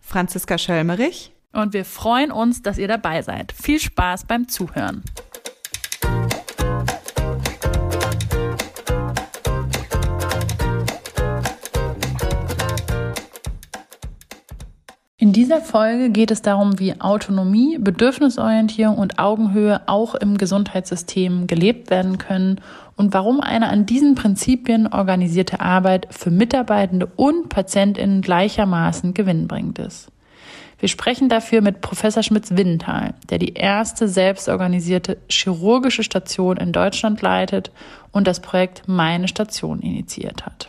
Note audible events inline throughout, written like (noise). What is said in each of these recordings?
Franziska Schölmerich. Und wir freuen uns, dass ihr dabei seid. Viel Spaß beim Zuhören. In dieser Folge geht es darum, wie Autonomie, Bedürfnisorientierung und Augenhöhe auch im Gesundheitssystem gelebt werden können und warum eine an diesen Prinzipien organisierte Arbeit für Mitarbeitende und Patientinnen gleichermaßen gewinnbringend ist. Wir sprechen dafür mit Professor Schmitz-Windenthal, der die erste selbstorganisierte chirurgische Station in Deutschland leitet und das Projekt Meine Station initiiert hat.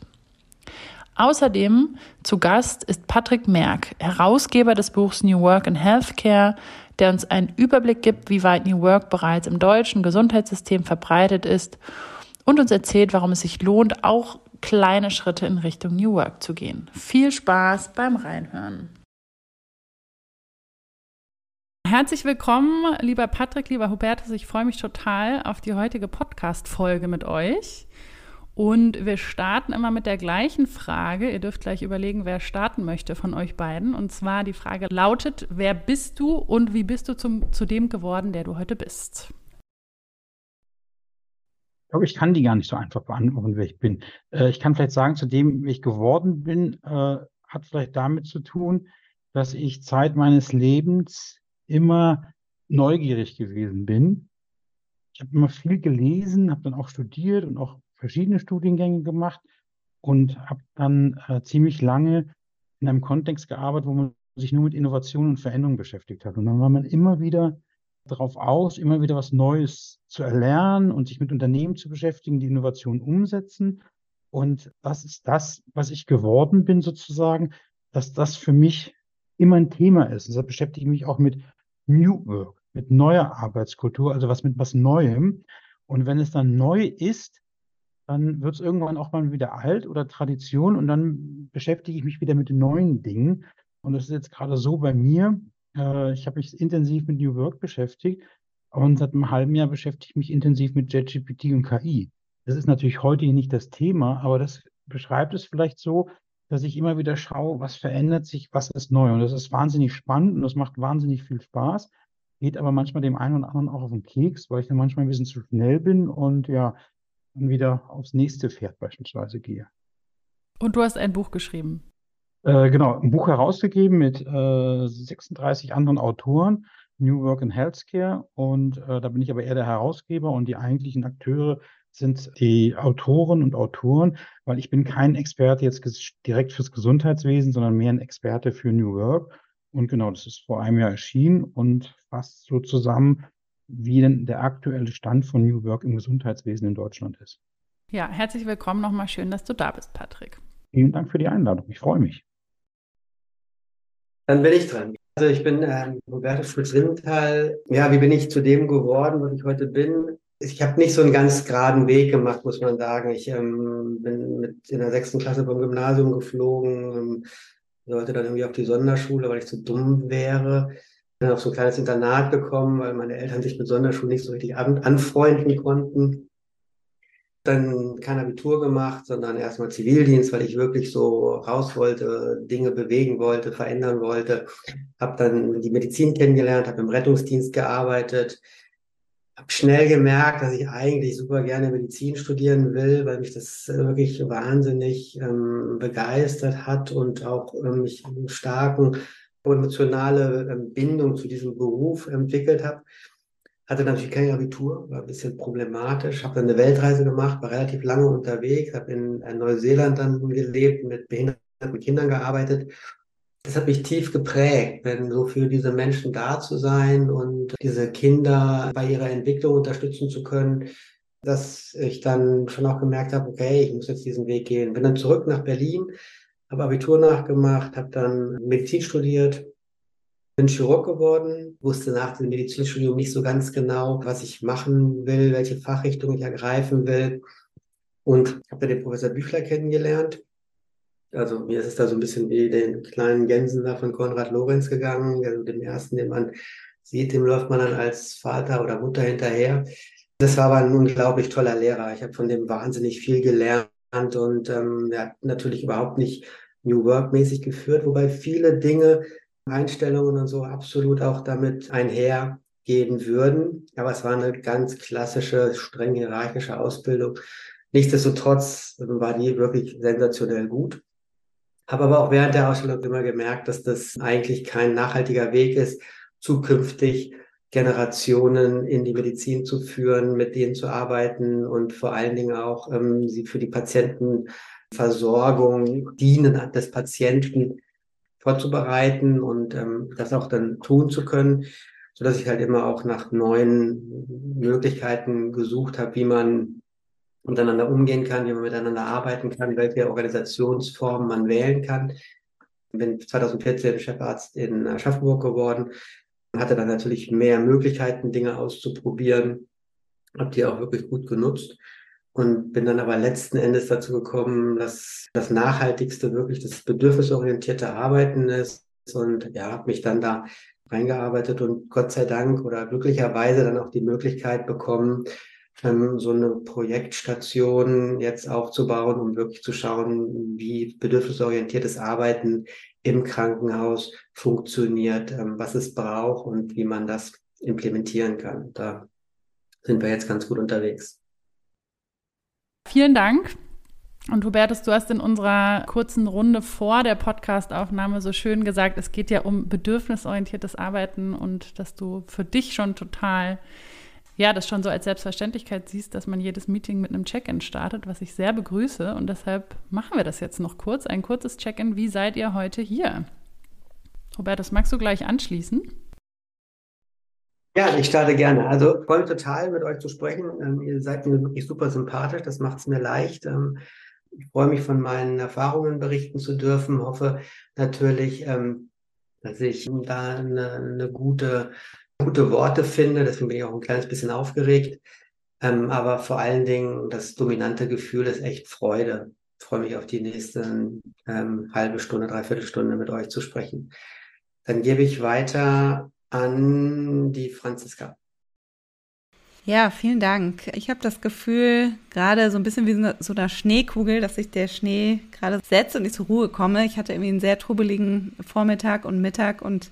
Außerdem zu Gast ist Patrick Merck, Herausgeber des Buchs New Work in Healthcare, der uns einen Überblick gibt, wie weit New Work bereits im deutschen Gesundheitssystem verbreitet ist und uns erzählt, warum es sich lohnt, auch kleine Schritte in Richtung New Work zu gehen. Viel Spaß beim Reinhören. Herzlich willkommen, lieber Patrick, lieber Hubertus. Ich freue mich total auf die heutige Podcast-Folge mit euch. Und wir starten immer mit der gleichen Frage. Ihr dürft gleich überlegen, wer starten möchte von euch beiden. Und zwar die Frage lautet, wer bist du und wie bist du zum, zu dem geworden, der du heute bist? Ich glaube, ich kann die gar nicht so einfach beantworten, wer ich bin. Äh, ich kann vielleicht sagen, zu dem, wie ich geworden bin, äh, hat vielleicht damit zu tun, dass ich Zeit meines Lebens immer neugierig gewesen bin. Ich habe immer viel gelesen, habe dann auch studiert und auch verschiedene Studiengänge gemacht und habe dann äh, ziemlich lange in einem Kontext gearbeitet, wo man sich nur mit Innovation und Veränderung beschäftigt hat. Und dann war man immer wieder darauf aus, immer wieder was Neues zu erlernen und sich mit Unternehmen zu beschäftigen, die Innovation umsetzen. Und das ist das, was ich geworden bin sozusagen, dass das für mich immer ein Thema ist. Deshalb beschäftige ich mich auch mit New Work, mit neuer Arbeitskultur, also was mit was Neuem. Und wenn es dann neu ist, dann wird es irgendwann auch mal wieder alt oder Tradition und dann beschäftige ich mich wieder mit neuen Dingen. Und das ist jetzt gerade so bei mir. Äh, ich habe mich intensiv mit New Work beschäftigt und seit einem halben Jahr beschäftige ich mich intensiv mit JetGPT und KI. Das ist natürlich heute nicht das Thema, aber das beschreibt es vielleicht so, dass ich immer wieder schaue, was verändert sich, was ist neu. Und das ist wahnsinnig spannend und das macht wahnsinnig viel Spaß. Geht aber manchmal dem einen oder anderen auch auf den Keks, weil ich dann manchmal ein bisschen zu schnell bin und ja, dann wieder aufs nächste Pferd beispielsweise gehe. Und du hast ein Buch geschrieben. Äh, genau, ein Buch herausgegeben mit äh, 36 anderen Autoren, New Work in Healthcare. Und äh, da bin ich aber eher der Herausgeber und die eigentlichen Akteure sind die Autoren und Autoren, weil ich bin kein Experte jetzt direkt fürs Gesundheitswesen, sondern mehr ein Experte für New Work. Und genau, das ist vor einem Jahr erschienen und fasst so zusammen, wie denn der aktuelle Stand von New Work im Gesundheitswesen in Deutschland ist. Ja, herzlich willkommen nochmal. Schön, dass du da bist, Patrick. Vielen Dank für die Einladung. Ich freue mich. Dann bin ich dran. Also ich bin ähm, Roberto Schulz-Rindenthal. Ja, wie bin ich zu dem geworden, was ich heute bin? Ich habe nicht so einen ganz geraden Weg gemacht, muss man sagen. Ich ähm, bin mit in der sechsten Klasse vom Gymnasium geflogen, ähm, sollte dann irgendwie auf die Sonderschule, weil ich zu dumm wäre bin auf so ein kleines Internat gekommen, weil meine Eltern sich mit Sonderschulen nicht so richtig an, anfreunden konnten. Dann kein Abitur gemacht, sondern erstmal Zivildienst, weil ich wirklich so raus wollte, Dinge bewegen wollte, verändern wollte. Habe dann die Medizin kennengelernt, habe im Rettungsdienst gearbeitet, habe schnell gemerkt, dass ich eigentlich super gerne Medizin studieren will, weil mich das wirklich wahnsinnig ähm, begeistert hat und auch ähm, mich einen starken emotionale ähm, Bindung zu diesem Beruf entwickelt habe. Hatte natürlich kein Abitur, war ein bisschen problematisch, habe dann eine Weltreise gemacht, war relativ lange unterwegs, habe in Neuseeland dann gelebt, mit behinderten Kindern gearbeitet. Das hat mich tief geprägt, wenn so für diese Menschen da zu sein und diese Kinder bei ihrer Entwicklung unterstützen zu können, dass ich dann schon auch gemerkt habe, okay, ich muss jetzt diesen Weg gehen. Bin dann zurück nach Berlin, habe Abitur nachgemacht, habe dann Medizin studiert, bin Chirurg geworden, wusste nach dem Medizinstudium nicht so ganz genau, was ich machen will, welche Fachrichtung ich ergreifen will. Und habe den Professor Büchler kennengelernt. Also mir ist es da so ein bisschen wie den kleinen Gänsen da von Konrad Lorenz gegangen. Also dem ersten, den man sieht, dem läuft man dann als Vater oder Mutter hinterher. Das war aber ein unglaublich toller Lehrer. Ich habe von dem wahnsinnig viel gelernt und ähm, er hat natürlich überhaupt nicht New Work mäßig geführt, wobei viele Dinge, Einstellungen und so absolut auch damit einhergehen würden. Aber es war eine ganz klassische, streng hierarchische Ausbildung. Nichtsdestotrotz war die wirklich sensationell gut. Habe aber auch während der Ausstellung immer gemerkt, dass das eigentlich kein nachhaltiger Weg ist, zukünftig Generationen in die Medizin zu führen, mit denen zu arbeiten und vor allen Dingen auch ähm, sie für die Patientenversorgung, Dienen des Patienten vorzubereiten und ähm, das auch dann tun zu können, so dass ich halt immer auch nach neuen Möglichkeiten gesucht habe, wie man miteinander umgehen kann, wie man miteinander arbeiten kann, welche Organisationsformen man wählen kann. Bin 2014 Chefarzt in Aschaffenburg geworden, hatte dann natürlich mehr Möglichkeiten, Dinge auszuprobieren, habe die auch wirklich gut genutzt und bin dann aber letzten Endes dazu gekommen, dass das Nachhaltigste wirklich das bedürfnisorientierte Arbeiten ist und ja, habe mich dann da reingearbeitet und Gott sei Dank oder glücklicherweise dann auch die Möglichkeit bekommen, ähm, so eine Projektstation jetzt aufzubauen, um wirklich zu schauen, wie bedürfnisorientiertes Arbeiten im Krankenhaus funktioniert, ähm, was es braucht und wie man das implementieren kann. Da sind wir jetzt ganz gut unterwegs. Vielen Dank. Und Hubertus, du hast in unserer kurzen Runde vor der Podcastaufnahme so schön gesagt, es geht ja um bedürfnisorientiertes Arbeiten und dass du für dich schon total, ja, das schon so als Selbstverständlichkeit siehst, dass man jedes Meeting mit einem Check-in startet, was ich sehr begrüße. Und deshalb machen wir das jetzt noch kurz, ein kurzes Check-in. Wie seid ihr heute hier? Hubertus, magst du gleich anschließen? Ja, ich starte gerne. Also freue mich total, mit euch zu sprechen. Ähm, ihr seid mir wirklich super sympathisch, das macht es mir leicht. Ähm, ich freue mich, von meinen Erfahrungen berichten zu dürfen. Hoffe natürlich, ähm, dass ich da eine, eine gute, gute Worte finde. Deswegen bin ich auch ein kleines bisschen aufgeregt. Ähm, aber vor allen Dingen das dominante Gefühl ist echt Freude. Ich freue mich auf die nächste ähm, halbe Stunde, dreiviertel Stunde mit euch zu sprechen. Dann gebe ich weiter an die Franziska. Ja, vielen Dank. Ich habe das Gefühl, gerade so ein bisschen wie so eine Schneekugel, dass sich der Schnee gerade setzt und ich zur Ruhe komme. Ich hatte irgendwie einen sehr trubeligen Vormittag und Mittag und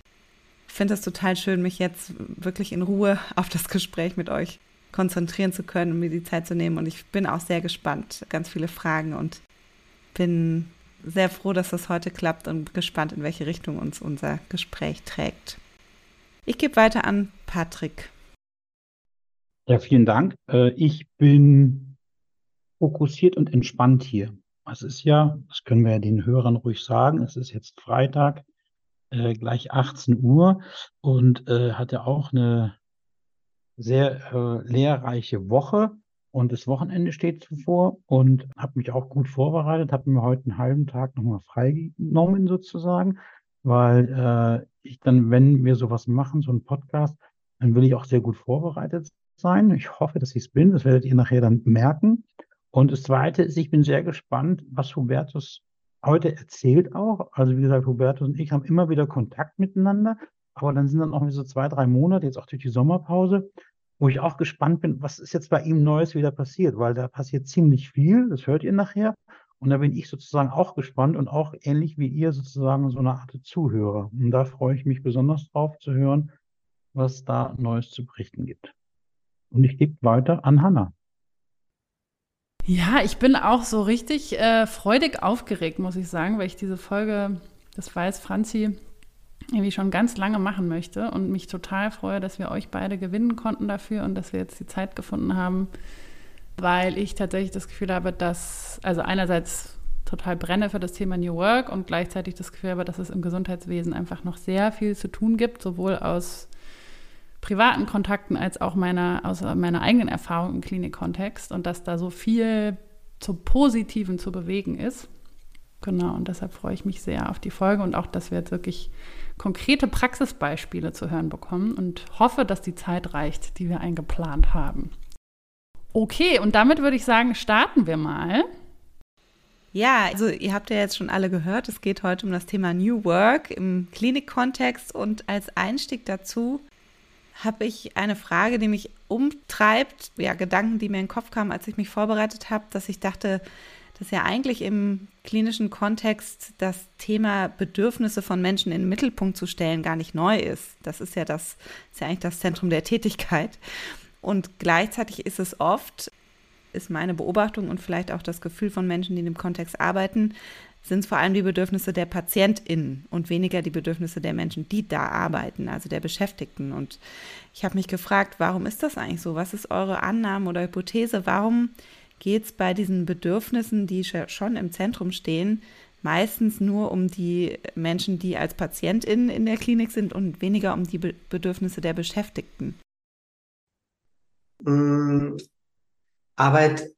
finde es total schön, mich jetzt wirklich in Ruhe auf das Gespräch mit euch konzentrieren zu können und mir die Zeit zu nehmen. Und ich bin auch sehr gespannt, ganz viele Fragen und bin sehr froh, dass das heute klappt und gespannt, in welche Richtung uns unser Gespräch trägt. Ich gebe weiter an Patrick. Ja, vielen Dank. Äh, ich bin fokussiert und entspannt hier. Es ist ja, das können wir ja den Hörern ruhig sagen, es ist jetzt Freitag, äh, gleich 18 Uhr und äh, hatte auch eine sehr lehrreiche Woche und das Wochenende steht zuvor und habe mich auch gut vorbereitet, habe mir heute einen halben Tag nochmal freigenommen sozusagen, weil äh, ich dann, wenn wir sowas machen, so einen Podcast, dann will ich auch sehr gut vorbereitet sein. Ich hoffe, dass ich es bin. Das werdet ihr nachher dann merken. Und das Zweite ist, ich bin sehr gespannt, was Hubertus heute erzählt auch. Also wie gesagt, Hubertus und ich haben immer wieder Kontakt miteinander. Aber dann sind dann auch so zwei, drei Monate, jetzt auch durch die Sommerpause, wo ich auch gespannt bin, was ist jetzt bei ihm Neues wieder passiert, weil da passiert ziemlich viel, das hört ihr nachher. Und da bin ich sozusagen auch gespannt und auch ähnlich wie ihr sozusagen so eine Art Zuhörer. Und da freue ich mich besonders drauf zu hören, was da Neues zu berichten gibt. Und ich gebe weiter an Hanna. Ja, ich bin auch so richtig äh, freudig aufgeregt, muss ich sagen, weil ich diese Folge, das weiß Franzi, irgendwie schon ganz lange machen möchte und mich total freue, dass wir euch beide gewinnen konnten dafür und dass wir jetzt die Zeit gefunden haben, weil ich tatsächlich das Gefühl habe, dass, also einerseits total brenne für das Thema New Work und gleichzeitig das Gefühl habe, dass es im Gesundheitswesen einfach noch sehr viel zu tun gibt, sowohl aus privaten Kontakten als auch meiner, aus meiner eigenen Erfahrung im Klinikkontext und dass da so viel zum Positiven zu bewegen ist. Genau, und deshalb freue ich mich sehr auf die Folge und auch, dass wir jetzt wirklich konkrete Praxisbeispiele zu hören bekommen und hoffe, dass die Zeit reicht, die wir eingeplant haben. Okay, und damit würde ich sagen, starten wir mal. Ja, also ihr habt ja jetzt schon alle gehört, es geht heute um das Thema New Work im Klinikkontext und als Einstieg dazu habe ich eine Frage, die mich umtreibt, ja, Gedanken, die mir in den Kopf kamen, als ich mich vorbereitet habe, dass ich dachte, dass ja eigentlich im klinischen Kontext das Thema Bedürfnisse von Menschen in den Mittelpunkt zu stellen gar nicht neu ist. Das ist ja das, ist ja eigentlich das Zentrum der Tätigkeit. Und gleichzeitig ist es oft, ist meine Beobachtung und vielleicht auch das Gefühl von Menschen, die in dem Kontext arbeiten, sind es vor allem die Bedürfnisse der PatientInnen und weniger die Bedürfnisse der Menschen, die da arbeiten, also der Beschäftigten. Und ich habe mich gefragt, warum ist das eigentlich so? Was ist eure Annahme oder Hypothese? Warum geht es bei diesen Bedürfnissen, die schon im Zentrum stehen, meistens nur um die Menschen, die als PatientInnen in der Klinik sind und weniger um die Bedürfnisse der Beschäftigten? Mm, Arbeit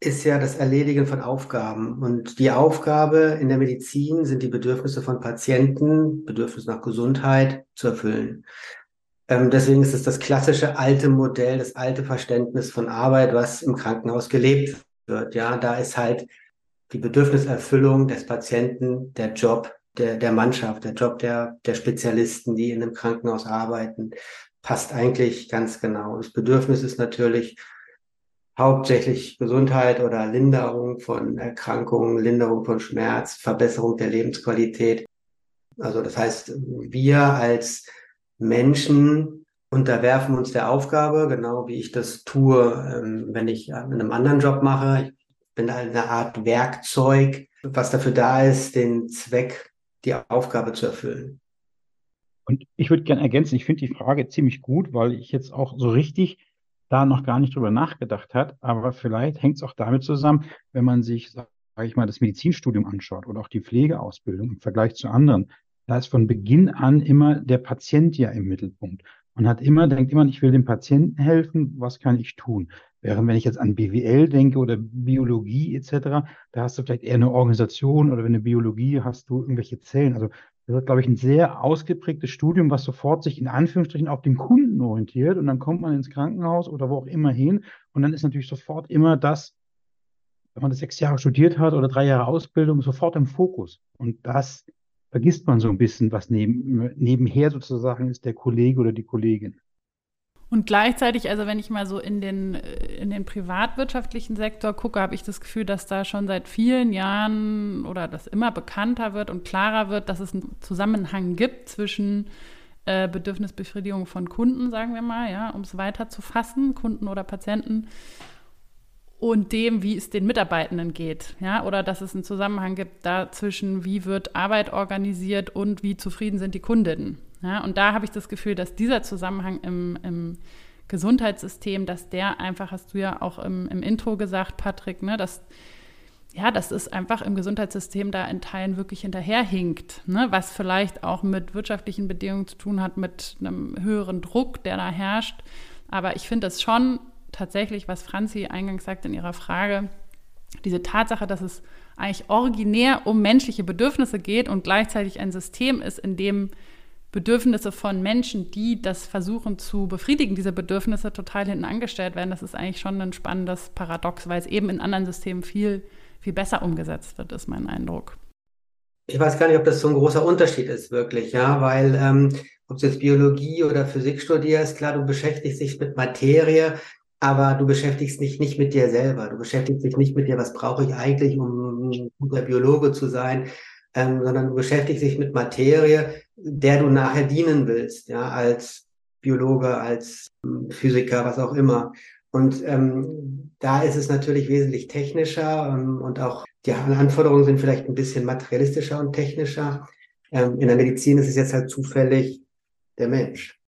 ist ja das Erledigen von Aufgaben. Und die Aufgabe in der Medizin sind die Bedürfnisse von Patienten, Bedürfnisse nach Gesundheit zu erfüllen. Ähm, deswegen ist es das klassische alte Modell, das alte Verständnis von Arbeit, was im Krankenhaus gelebt wird. Ja, da ist halt die Bedürfniserfüllung des Patienten, der Job der, der Mannschaft, der Job der, der Spezialisten, die in einem Krankenhaus arbeiten, passt eigentlich ganz genau. Das Bedürfnis ist natürlich, hauptsächlich Gesundheit oder Linderung von Erkrankungen, Linderung von Schmerz, Verbesserung der Lebensqualität. Also das heißt, wir als Menschen unterwerfen uns der Aufgabe, genau wie ich das tue, ähm, wenn ich einen anderen Job mache. Ich bin eine Art Werkzeug, was dafür da ist, den Zweck, die Aufgabe zu erfüllen. Und ich würde gerne ergänzen, ich finde die Frage ziemlich gut, weil ich jetzt auch so richtig da noch gar nicht drüber nachgedacht hat. Aber vielleicht hängt es auch damit zusammen, wenn man sich, sage ich mal, das Medizinstudium anschaut oder auch die Pflegeausbildung im Vergleich zu anderen. Da ist von Beginn an immer der Patient ja im Mittelpunkt. Man hat immer, denkt immer, ich will dem Patienten helfen, was kann ich tun? Während wenn ich jetzt an BWL denke oder Biologie etc., da hast du vielleicht eher eine Organisation oder wenn eine Biologie hast du irgendwelche Zellen. Also das ist, glaube ich, ein sehr ausgeprägtes Studium, was sofort sich in Anführungsstrichen auf den Kunden orientiert. Und dann kommt man ins Krankenhaus oder wo auch immer hin. Und dann ist natürlich sofort immer das, wenn man das sechs Jahre studiert hat oder drei Jahre Ausbildung, sofort im Fokus. Und das vergisst man so ein bisschen, was neben, nebenher sozusagen ist der Kollege oder die Kollegin. Und gleichzeitig, also wenn ich mal so in den, in den privatwirtschaftlichen Sektor gucke, habe ich das Gefühl, dass da schon seit vielen Jahren oder das immer bekannter wird und klarer wird, dass es einen Zusammenhang gibt zwischen äh, Bedürfnisbefriedigung von Kunden, sagen wir mal, ja, um es weiter zu fassen, Kunden oder Patienten, und dem, wie es den Mitarbeitenden geht, ja, oder dass es einen Zusammenhang gibt dazwischen, wie wird Arbeit organisiert und wie zufrieden sind die Kundinnen. Ja, und da habe ich das Gefühl, dass dieser Zusammenhang im, im Gesundheitssystem, dass der einfach, hast du ja auch im, im Intro gesagt, Patrick, ne, dass ja, dass es einfach im Gesundheitssystem da in Teilen wirklich hinterherhinkt, ne? was vielleicht auch mit wirtschaftlichen Bedingungen zu tun hat, mit einem höheren Druck, der da herrscht. Aber ich finde es schon tatsächlich, was Franzi eingangs sagt in ihrer Frage, diese Tatsache, dass es eigentlich originär um menschliche Bedürfnisse geht und gleichzeitig ein System ist, in dem Bedürfnisse von Menschen, die das versuchen zu befriedigen, diese Bedürfnisse total hinten angestellt werden. Das ist eigentlich schon ein spannendes Paradox, weil es eben in anderen Systemen viel, viel besser umgesetzt wird, ist mein Eindruck. Ich weiß gar nicht, ob das so ein großer Unterschied ist, wirklich, ja, weil ähm, ob du jetzt Biologie oder Physik studierst, klar, du beschäftigst dich mit Materie, aber du beschäftigst dich nicht mit dir selber. Du beschäftigst dich nicht mit dir, was brauche ich eigentlich, um ein guter Biologe zu sein, ähm, sondern du beschäftigst dich mit Materie, der du nachher dienen willst, ja, als Biologe, als ähm, Physiker, was auch immer. Und ähm, da ist es natürlich wesentlich technischer ähm, und auch die Anforderungen sind vielleicht ein bisschen materialistischer und technischer. Ähm, in der Medizin ist es jetzt halt zufällig der Mensch.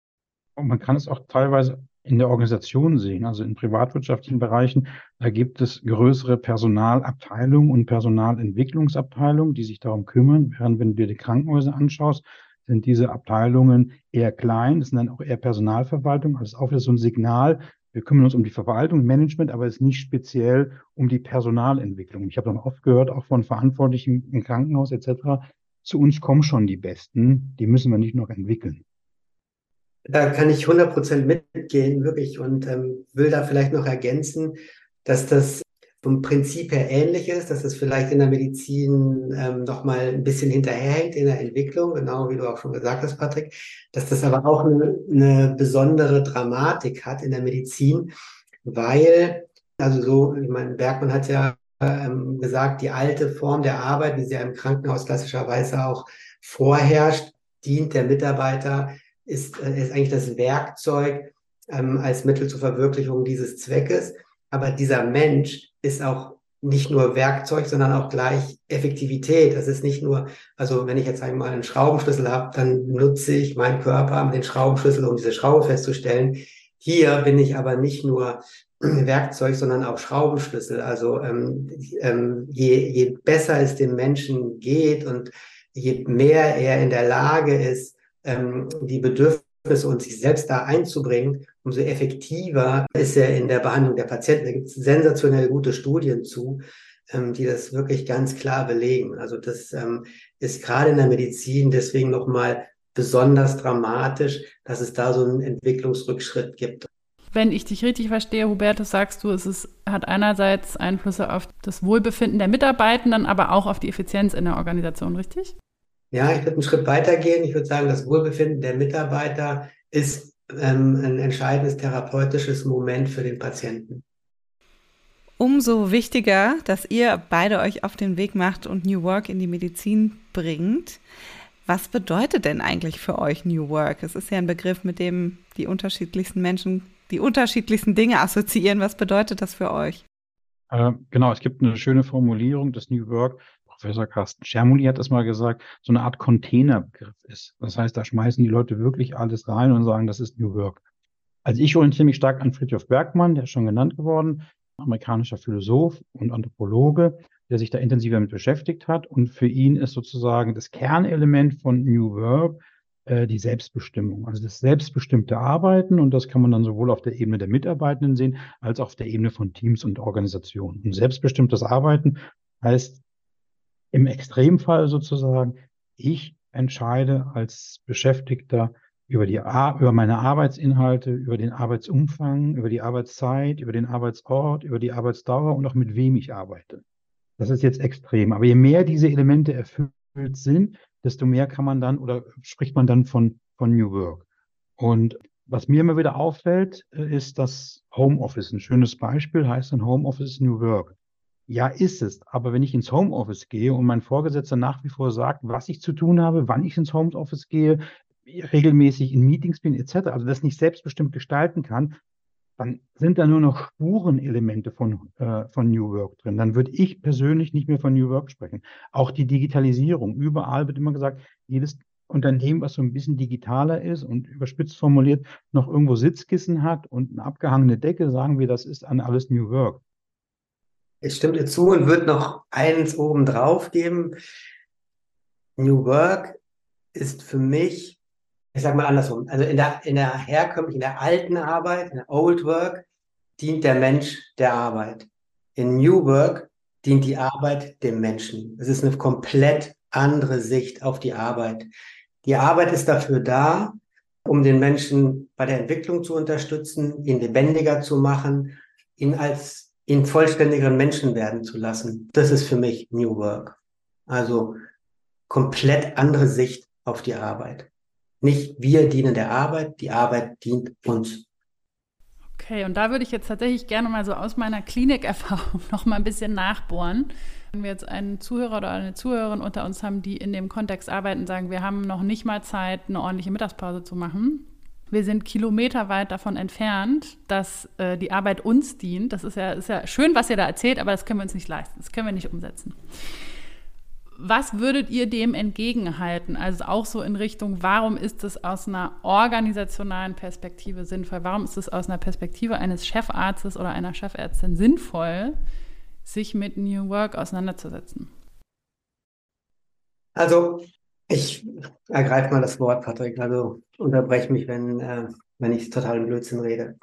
Und man kann es auch teilweise in der Organisation sehen, also in privatwirtschaftlichen Bereichen, da gibt es größere Personalabteilungen und Personalentwicklungsabteilungen, die sich darum kümmern, während wenn du dir die Krankenhäuser anschaust, sind diese Abteilungen eher klein, das sind dann auch eher Personalverwaltung, also auch wieder so ein Signal, wir kümmern uns um die Verwaltung, Management, aber es ist nicht speziell um die Personalentwicklung. Ich habe dann oft gehört, auch von Verantwortlichen im Krankenhaus etc., zu uns kommen schon die Besten, die müssen wir nicht noch entwickeln. Da kann ich 100% mitgehen, wirklich, und ähm, will da vielleicht noch ergänzen, dass das vom Prinzip her ähnlich ist, dass es vielleicht in der Medizin ähm, nochmal ein bisschen hinterherhängt in der Entwicklung, genau wie du auch schon gesagt hast, Patrick, dass das aber auch eine, eine besondere Dramatik hat in der Medizin, weil, also so, ich meine, Bergmann hat ja ähm, gesagt, die alte Form der Arbeit, wie sie ja im Krankenhaus klassischerweise auch vorherrscht, dient der Mitarbeiter, ist, äh, ist eigentlich das Werkzeug ähm, als Mittel zur Verwirklichung dieses Zweckes. Aber dieser Mensch ist auch nicht nur Werkzeug, sondern auch gleich Effektivität. Das ist nicht nur, also wenn ich jetzt einmal einen Schraubenschlüssel habe, dann nutze ich meinen Körper mit den Schraubenschlüssel, um diese Schraube festzustellen. Hier bin ich aber nicht nur Werkzeug, sondern auch Schraubenschlüssel. Also ähm, ähm, je, je besser es dem Menschen geht und je mehr er in der Lage ist, ähm, die Bedürfnisse und sich selbst da einzubringen, umso effektiver ist er in der Behandlung der Patienten. Da gibt es sensationell gute Studien zu, ähm, die das wirklich ganz klar belegen. Also das ähm, ist gerade in der Medizin deswegen nochmal besonders dramatisch, dass es da so einen Entwicklungsrückschritt gibt. Wenn ich dich richtig verstehe, Hubertus, sagst du, es ist, hat einerseits Einflüsse auf das Wohlbefinden der Mitarbeitenden, aber auch auf die Effizienz in der Organisation, richtig? Ja, ich würde einen Schritt weitergehen. Ich würde sagen, das Wohlbefinden der Mitarbeiter ist ähm, ein entscheidendes therapeutisches Moment für den Patienten. Umso wichtiger, dass ihr beide euch auf den Weg macht und New Work in die Medizin bringt. Was bedeutet denn eigentlich für euch New Work? Es ist ja ein Begriff, mit dem die unterschiedlichsten Menschen die unterschiedlichsten Dinge assoziieren. Was bedeutet das für euch? Äh, genau, es gibt eine schöne Formulierung des New Work. Professor Carsten Schermuli hat das mal gesagt, so eine Art Containerbegriff ist. Das heißt, da schmeißen die Leute wirklich alles rein und sagen, das ist New Work. Also ich orientiere mich stark an Friedhof Bergmann, der ist schon genannt geworden, amerikanischer Philosoph und Anthropologe, der sich da intensiver mit beschäftigt hat. Und für ihn ist sozusagen das Kernelement von New Work äh, die Selbstbestimmung, also das selbstbestimmte Arbeiten. Und das kann man dann sowohl auf der Ebene der Mitarbeitenden sehen, als auch auf der Ebene von Teams und Organisationen. Und selbstbestimmtes Arbeiten heißt im Extremfall sozusagen, ich entscheide als Beschäftigter über, die, über meine Arbeitsinhalte, über den Arbeitsumfang, über die Arbeitszeit, über den Arbeitsort, über die Arbeitsdauer und auch mit wem ich arbeite. Das ist jetzt extrem. Aber je mehr diese Elemente erfüllt sind, desto mehr kann man dann oder spricht man dann von, von New Work. Und was mir immer wieder auffällt, äh, ist das Homeoffice. Ein schönes Beispiel heißt ein Homeoffice New Work. Ja, ist es. Aber wenn ich ins Homeoffice gehe und mein Vorgesetzter nach wie vor sagt, was ich zu tun habe, wann ich ins Homeoffice gehe, regelmäßig in Meetings bin, etc., also das nicht selbstbestimmt gestalten kann, dann sind da nur noch Spurenelemente von, äh, von New Work drin. Dann würde ich persönlich nicht mehr von New Work sprechen. Auch die Digitalisierung. Überall wird immer gesagt, jedes Unternehmen, was so ein bisschen digitaler ist und überspitzt formuliert, noch irgendwo Sitzkissen hat und eine abgehangene Decke, sagen wir, das ist an alles New Work. Ich stimme dir zu und würde noch eins oben drauf geben. New Work ist für mich ich sage mal andersrum, also in der, in der herkömmlichen, in der alten Arbeit, in der Old Work, dient der Mensch der Arbeit. In New Work dient die Arbeit dem Menschen. Es ist eine komplett andere Sicht auf die Arbeit. Die Arbeit ist dafür da, um den Menschen bei der Entwicklung zu unterstützen, ihn lebendiger zu machen, ihn als ihn vollständigeren Menschen werden zu lassen. Das ist für mich New Work. Also komplett andere Sicht auf die Arbeit. Nicht wir dienen der Arbeit, die Arbeit dient uns. Okay, und da würde ich jetzt tatsächlich gerne mal so aus meiner Klinikerfahrung (laughs) noch mal ein bisschen nachbohren. Wenn wir jetzt einen Zuhörer oder eine Zuhörerin unter uns haben, die in dem Kontext arbeiten, sagen, wir haben noch nicht mal Zeit, eine ordentliche Mittagspause zu machen. Wir sind kilometerweit davon entfernt, dass äh, die Arbeit uns dient. Das ist ja, ist ja schön, was ihr da erzählt, aber das können wir uns nicht leisten. Das können wir nicht umsetzen was würdet ihr dem entgegenhalten? Also auch so in Richtung, warum ist es aus einer organisationalen Perspektive sinnvoll? Warum ist es aus einer Perspektive eines Chefarztes oder einer Chefärztin sinnvoll, sich mit New Work auseinanderzusetzen? Also ich ergreife mal das Wort, Patrick. Also unterbreche mich, wenn, äh, wenn ich total im Blödsinn rede.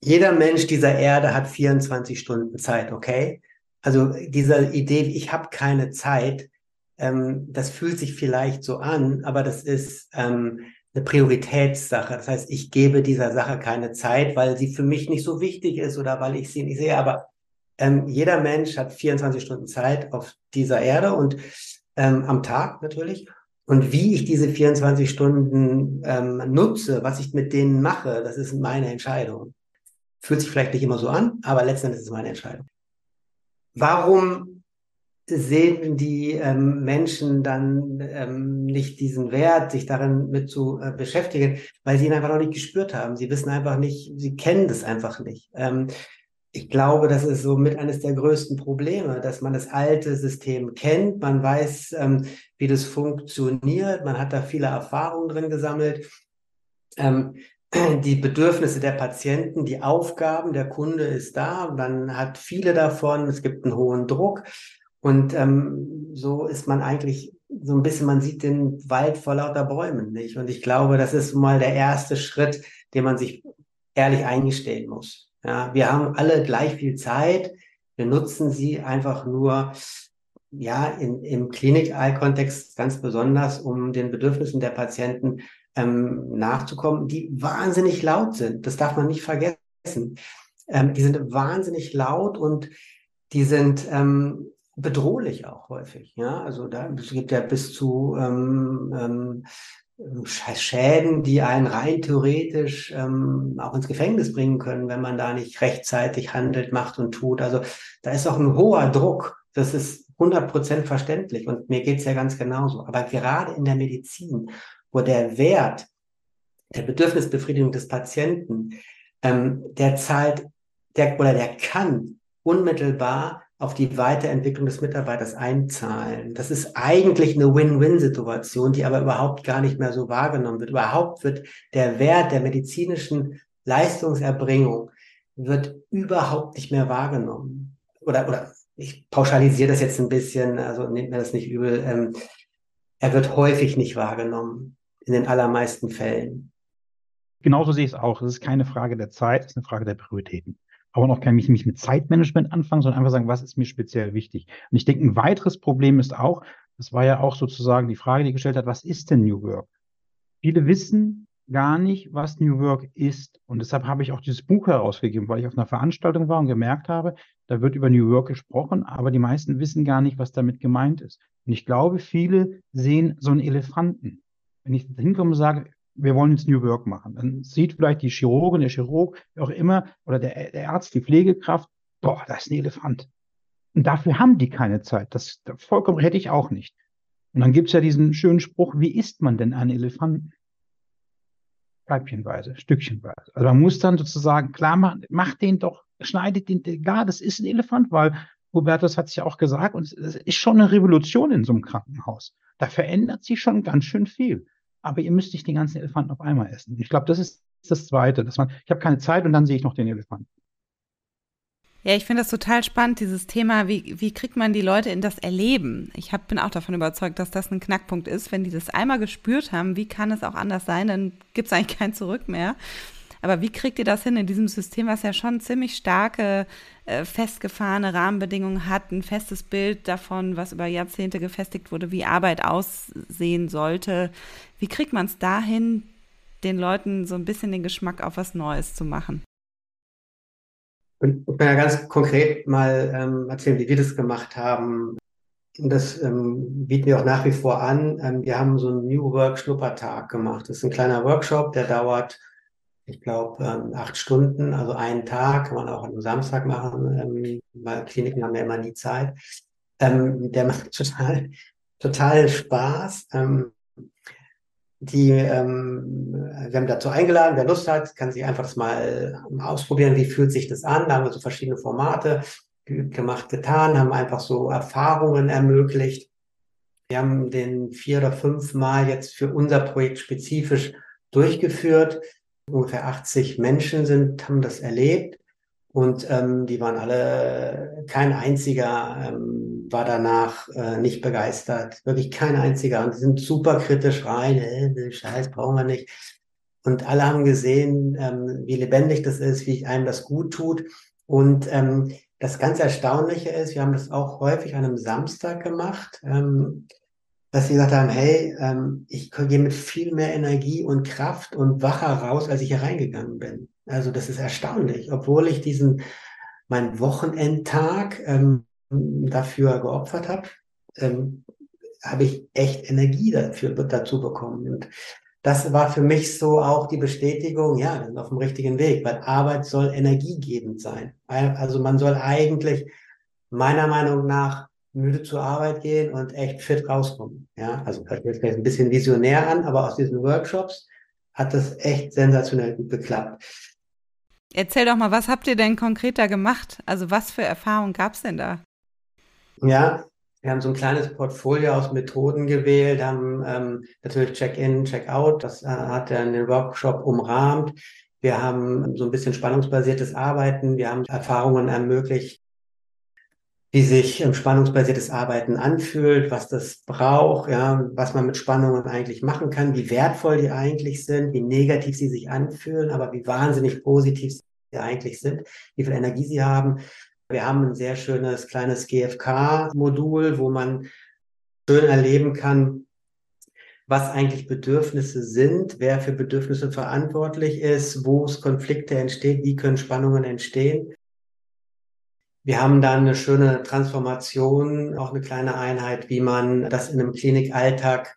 Jeder Mensch dieser Erde hat 24 Stunden Zeit, okay? Also diese Idee, ich habe keine Zeit, ähm, das fühlt sich vielleicht so an, aber das ist ähm, eine Prioritätssache. Das heißt, ich gebe dieser Sache keine Zeit, weil sie für mich nicht so wichtig ist oder weil ich sie nicht sehe. Aber ähm, jeder Mensch hat 24 Stunden Zeit auf dieser Erde und ähm, am Tag natürlich. Und wie ich diese 24 Stunden ähm, nutze, was ich mit denen mache, das ist meine Entscheidung. Fühlt sich vielleicht nicht immer so an, aber letztendlich ist es meine Entscheidung. Warum sehen die ähm, Menschen dann ähm, nicht diesen Wert, sich darin mit zu äh, beschäftigen, weil sie ihn einfach noch nicht gespürt haben. Sie wissen einfach nicht, sie kennen das einfach nicht. Ähm, ich glaube, das ist so mit eines der größten Probleme, dass man das alte System kennt, man weiß, ähm, wie das funktioniert, man hat da viele Erfahrungen drin gesammelt. Ähm, (clears throat) die Bedürfnisse der Patienten, die Aufgaben, der Kunde ist da, man hat viele davon, es gibt einen hohen Druck. Und ähm, so ist man eigentlich so ein bisschen, man sieht den Wald vor lauter Bäumen nicht. Und ich glaube, das ist mal der erste Schritt, den man sich ehrlich eingestehen muss. Ja, wir haben alle gleich viel Zeit. Wir nutzen sie einfach nur, ja, in, im Klinik-Kontext ganz besonders, um den Bedürfnissen der Patienten ähm, nachzukommen, die wahnsinnig laut sind. Das darf man nicht vergessen. Ähm, die sind wahnsinnig laut und die sind ähm, bedrohlich auch häufig. Ja, also da es gibt ja bis zu ähm, ähm, Schäden, die einen rein theoretisch ähm, auch ins Gefängnis bringen können, wenn man da nicht rechtzeitig handelt, macht und tut. Also da ist auch ein hoher Druck. Das ist 100 Prozent verständlich und mir geht's ja ganz genauso. Aber gerade in der Medizin, wo der Wert der Bedürfnisbefriedigung des Patienten, ähm, der zahlt, der oder der kann unmittelbar auf die Weiterentwicklung des Mitarbeiters einzahlen. Das ist eigentlich eine Win-Win-Situation, die aber überhaupt gar nicht mehr so wahrgenommen wird. Überhaupt wird der Wert der medizinischen Leistungserbringung wird überhaupt nicht mehr wahrgenommen. Oder, oder ich pauschalisiere das jetzt ein bisschen, also nehmt mir das nicht übel. Ähm, er wird häufig nicht wahrgenommen, in den allermeisten Fällen. Genauso sehe ich es auch. Es ist keine Frage der Zeit, es ist eine Frage der Prioritäten aber noch kein mich, mich mit Zeitmanagement anfangen, sondern einfach sagen, was ist mir speziell wichtig. Und ich denke, ein weiteres Problem ist auch, das war ja auch sozusagen die Frage, die gestellt hat, was ist denn New Work? Viele wissen gar nicht, was New Work ist. Und deshalb habe ich auch dieses Buch herausgegeben, weil ich auf einer Veranstaltung war und gemerkt habe, da wird über New Work gesprochen, aber die meisten wissen gar nicht, was damit gemeint ist. Und ich glaube, viele sehen so einen Elefanten. Wenn ich hinkomme und sage, wir wollen jetzt New Work machen. Dann sieht vielleicht die Chirurgin, der Chirurg, auch immer, oder der, der Arzt, die Pflegekraft, boah, da ist ein Elefant. Und dafür haben die keine Zeit. Das vollkommen hätte ich auch nicht. Und dann gibt's ja diesen schönen Spruch, wie isst man denn einen Elefanten? Scheibchenweise, Stückchenweise. Also man muss dann sozusagen klar machen, macht den doch, schneidet den, klar, das ist ein Elefant, weil Hubertus hat es ja auch gesagt, und es ist schon eine Revolution in so einem Krankenhaus. Da verändert sich schon ganz schön viel aber ihr müsst nicht den ganzen Elefanten auf einmal essen. Ich glaube, das ist das Zweite, dass man, ich habe keine Zeit und dann sehe ich noch den Elefanten. Ja, ich finde das total spannend, dieses Thema, wie, wie kriegt man die Leute in das Erleben? Ich hab, bin auch davon überzeugt, dass das ein Knackpunkt ist. Wenn die das einmal gespürt haben, wie kann es auch anders sein, dann gibt es eigentlich kein Zurück mehr. Aber wie kriegt ihr das hin in diesem System, was ja schon ziemlich starke, äh, festgefahrene Rahmenbedingungen hat, ein festes Bild davon, was über Jahrzehnte gefestigt wurde, wie Arbeit aussehen sollte? Wie kriegt man es dahin, den Leuten so ein bisschen den Geschmack auf was Neues zu machen? Ich kann ja ganz konkret mal ähm, erzählen, wie wir das gemacht haben. Das ähm, bieten wir auch nach wie vor an. Ähm, wir haben so einen New Work Schnuppertag gemacht. Das ist ein kleiner Workshop, der dauert ich glaube, ähm, acht Stunden, also einen Tag, kann man auch einem Samstag machen, ähm, weil Kliniken haben ja immer nie Zeit. Ähm, der macht (laughs) total, total Spaß. Die, ähm, wir haben dazu eingeladen, wer Lust hat, kann sich einfach das mal ausprobieren, wie fühlt sich das an. Da haben wir so verschiedene Formate gemacht, getan, haben einfach so Erfahrungen ermöglicht. Wir haben den vier oder fünf Mal jetzt für unser Projekt spezifisch durchgeführt ungefähr 80 Menschen sind, haben das erlebt und ähm, die waren alle, kein einziger ähm, war danach äh, nicht begeistert, wirklich kein einziger und die sind super kritisch rein, äh, Scheiß brauchen wir nicht. Und alle haben gesehen, ähm, wie lebendig das ist, wie einem das gut tut. Und ähm, das ganz Erstaunliche ist, wir haben das auch häufig an einem Samstag gemacht. Ähm, dass sie gesagt haben, hey, ähm, ich gehe mit viel mehr Energie und Kraft und wacher raus, als ich hier reingegangen bin. Also das ist erstaunlich, obwohl ich diesen meinen Wochenendtag ähm, dafür geopfert habe, ähm, habe ich echt Energie dafür dazu bekommen. Und das war für mich so auch die Bestätigung, ja, wir sind auf dem richtigen Weg, weil Arbeit soll energiegebend sein. Also man soll eigentlich meiner Meinung nach müde zur Arbeit gehen und echt fit rauskommen. Ja, also hört jetzt vielleicht ein bisschen visionär an, aber aus diesen Workshops hat das echt sensationell gut geklappt. Erzähl doch mal, was habt ihr denn konkret da gemacht? Also was für Erfahrungen gab es denn da? Ja, wir haben so ein kleines Portfolio aus Methoden gewählt, haben ähm, natürlich Check-in, Check-out, das äh, hat er in den Workshop umrahmt. Wir haben so ein bisschen spannungsbasiertes Arbeiten, wir haben Erfahrungen ermöglicht, wie sich spannungsbasiertes Arbeiten anfühlt, was das braucht, ja, was man mit Spannungen eigentlich machen kann, wie wertvoll die eigentlich sind, wie negativ sie sich anfühlen, aber wie wahnsinnig positiv sie eigentlich sind, wie viel Energie sie haben. Wir haben ein sehr schönes kleines GFK-Modul, wo man schön erleben kann, was eigentlich Bedürfnisse sind, wer für Bedürfnisse verantwortlich ist, wo es Konflikte entstehen, wie können Spannungen entstehen. Wir haben dann eine schöne Transformation, auch eine kleine Einheit, wie man das in einem Klinikalltag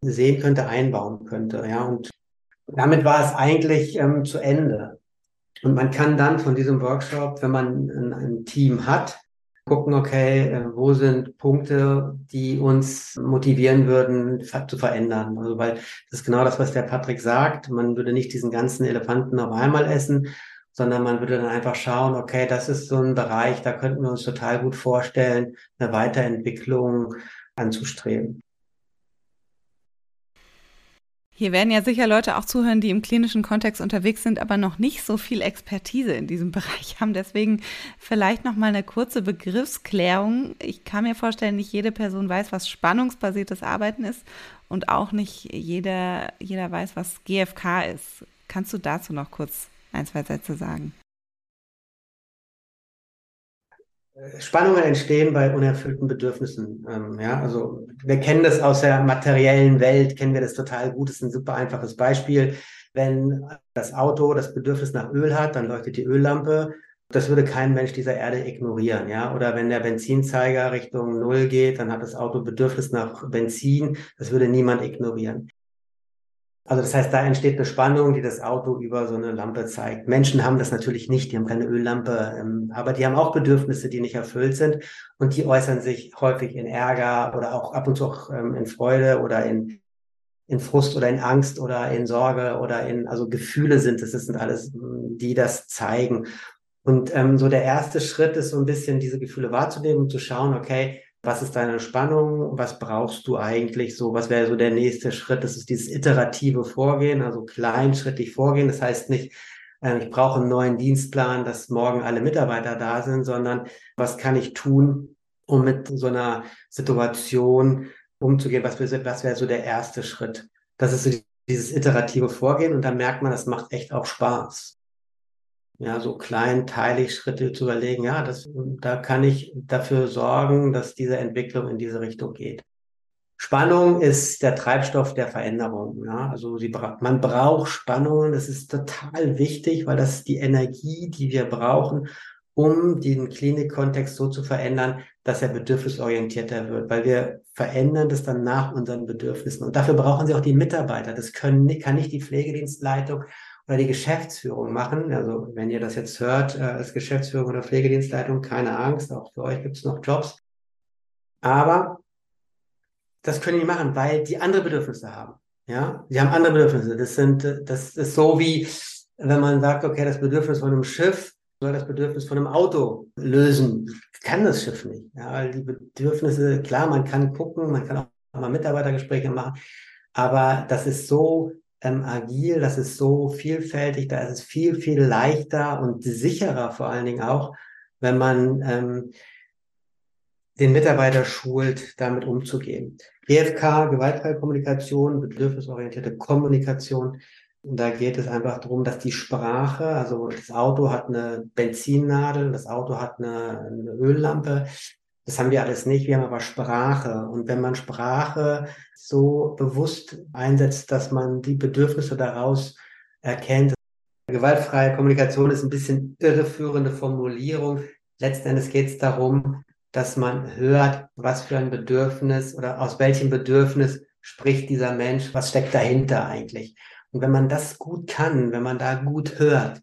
sehen könnte, einbauen könnte. Ja, und damit war es eigentlich ähm, zu Ende. Und man kann dann von diesem Workshop, wenn man ein, ein Team hat, gucken, okay, äh, wo sind Punkte, die uns motivieren würden, zu verändern. Also, weil das ist genau das, was der Patrick sagt. Man würde nicht diesen ganzen Elefanten auf einmal essen, sondern man würde dann einfach schauen, okay, das ist so ein Bereich, da könnten wir uns total gut vorstellen, eine Weiterentwicklung anzustreben. Hier werden ja sicher Leute auch zuhören, die im klinischen Kontext unterwegs sind, aber noch nicht so viel Expertise in diesem (laughs) Bereich haben. Deswegen vielleicht noch mal eine kurze Begriffsklärung. Ich kann mir vorstellen, nicht jede Person weiß, was spannungsbasiertes Arbeiten ist und auch nicht jeder, jeder weiß, was GFK ist. Kannst du dazu noch kurz ein, zwei Sätze sagen? Spannungen entstehen bei unerfüllten Bedürfnissen. Ähm, ja, also wir kennen das aus der materiellen Welt, kennen wir das total gut. Das ist ein super einfaches Beispiel. Wenn das Auto das Bedürfnis nach Öl hat, dann leuchtet die Öllampe. Das würde kein Mensch dieser Erde ignorieren, ja. Oder wenn der Benzinzeiger Richtung Null geht, dann hat das Auto Bedürfnis nach Benzin. Das würde niemand ignorieren. Also das heißt, da entsteht eine Spannung, die das Auto über so eine Lampe zeigt. Menschen haben das natürlich nicht, die haben keine Öllampe, ähm, aber die haben auch Bedürfnisse, die nicht erfüllt sind und die äußern sich häufig in Ärger oder auch ab und zu auch ähm, in Freude oder in, in Frust oder in Angst oder in Sorge oder in, also Gefühle sind es, das sind alles, die das zeigen. Und ähm, so der erste Schritt ist so ein bisschen diese Gefühle wahrzunehmen und zu schauen, okay, was ist deine Spannung? Was brauchst du eigentlich so? Was wäre so der nächste Schritt? Das ist dieses iterative Vorgehen, also kleinschrittig vorgehen. Das heißt nicht, äh, ich brauche einen neuen Dienstplan, dass morgen alle Mitarbeiter da sind, sondern was kann ich tun, um mit so einer Situation umzugehen? Was wäre, was wäre so der erste Schritt? Das ist so dieses iterative Vorgehen und dann merkt man, das macht echt auch Spaß ja, so kleinteilig Schritte zu überlegen, ja, das, da kann ich dafür sorgen, dass diese Entwicklung in diese Richtung geht. Spannung ist der Treibstoff der Veränderung. Ja? Also sie, man braucht Spannungen, das ist total wichtig, weil das ist die Energie, die wir brauchen, um den Klinikkontext so zu verändern, dass er bedürfnisorientierter wird, weil wir verändern das dann nach unseren Bedürfnissen. Und dafür brauchen sie auch die Mitarbeiter. Das können, kann nicht die Pflegedienstleitung die Geschäftsführung machen. Also wenn ihr das jetzt hört äh, als Geschäftsführung oder Pflegedienstleitung, keine Angst, auch für euch gibt es noch Jobs. Aber das können die machen, weil die andere Bedürfnisse haben. Ja, die haben andere Bedürfnisse. Das sind, das ist so wie, wenn man sagt, okay, das Bedürfnis von einem Schiff soll das Bedürfnis von einem Auto lösen. Kann das Schiff nicht. Ja, die Bedürfnisse, klar, man kann gucken, man kann auch mal Mitarbeitergespräche machen, aber das ist so ähm, agil, das ist so vielfältig, da ist es viel, viel leichter und sicherer vor allen Dingen auch, wenn man ähm, den Mitarbeiter schult, damit umzugehen. GFK, gewaltfreie Kommunikation, bedürfnisorientierte Kommunikation. Und da geht es einfach darum, dass die Sprache, also das Auto hat eine Benzinnadel, das Auto hat eine, eine Öllampe. Das haben wir alles nicht. Wir haben aber Sprache. Und wenn man Sprache so bewusst einsetzt, dass man die Bedürfnisse daraus erkennt, gewaltfreie Kommunikation ist ein bisschen irreführende Formulierung. Letzten Endes geht es darum, dass man hört, was für ein Bedürfnis oder aus welchem Bedürfnis spricht dieser Mensch, was steckt dahinter eigentlich. Und wenn man das gut kann, wenn man da gut hört,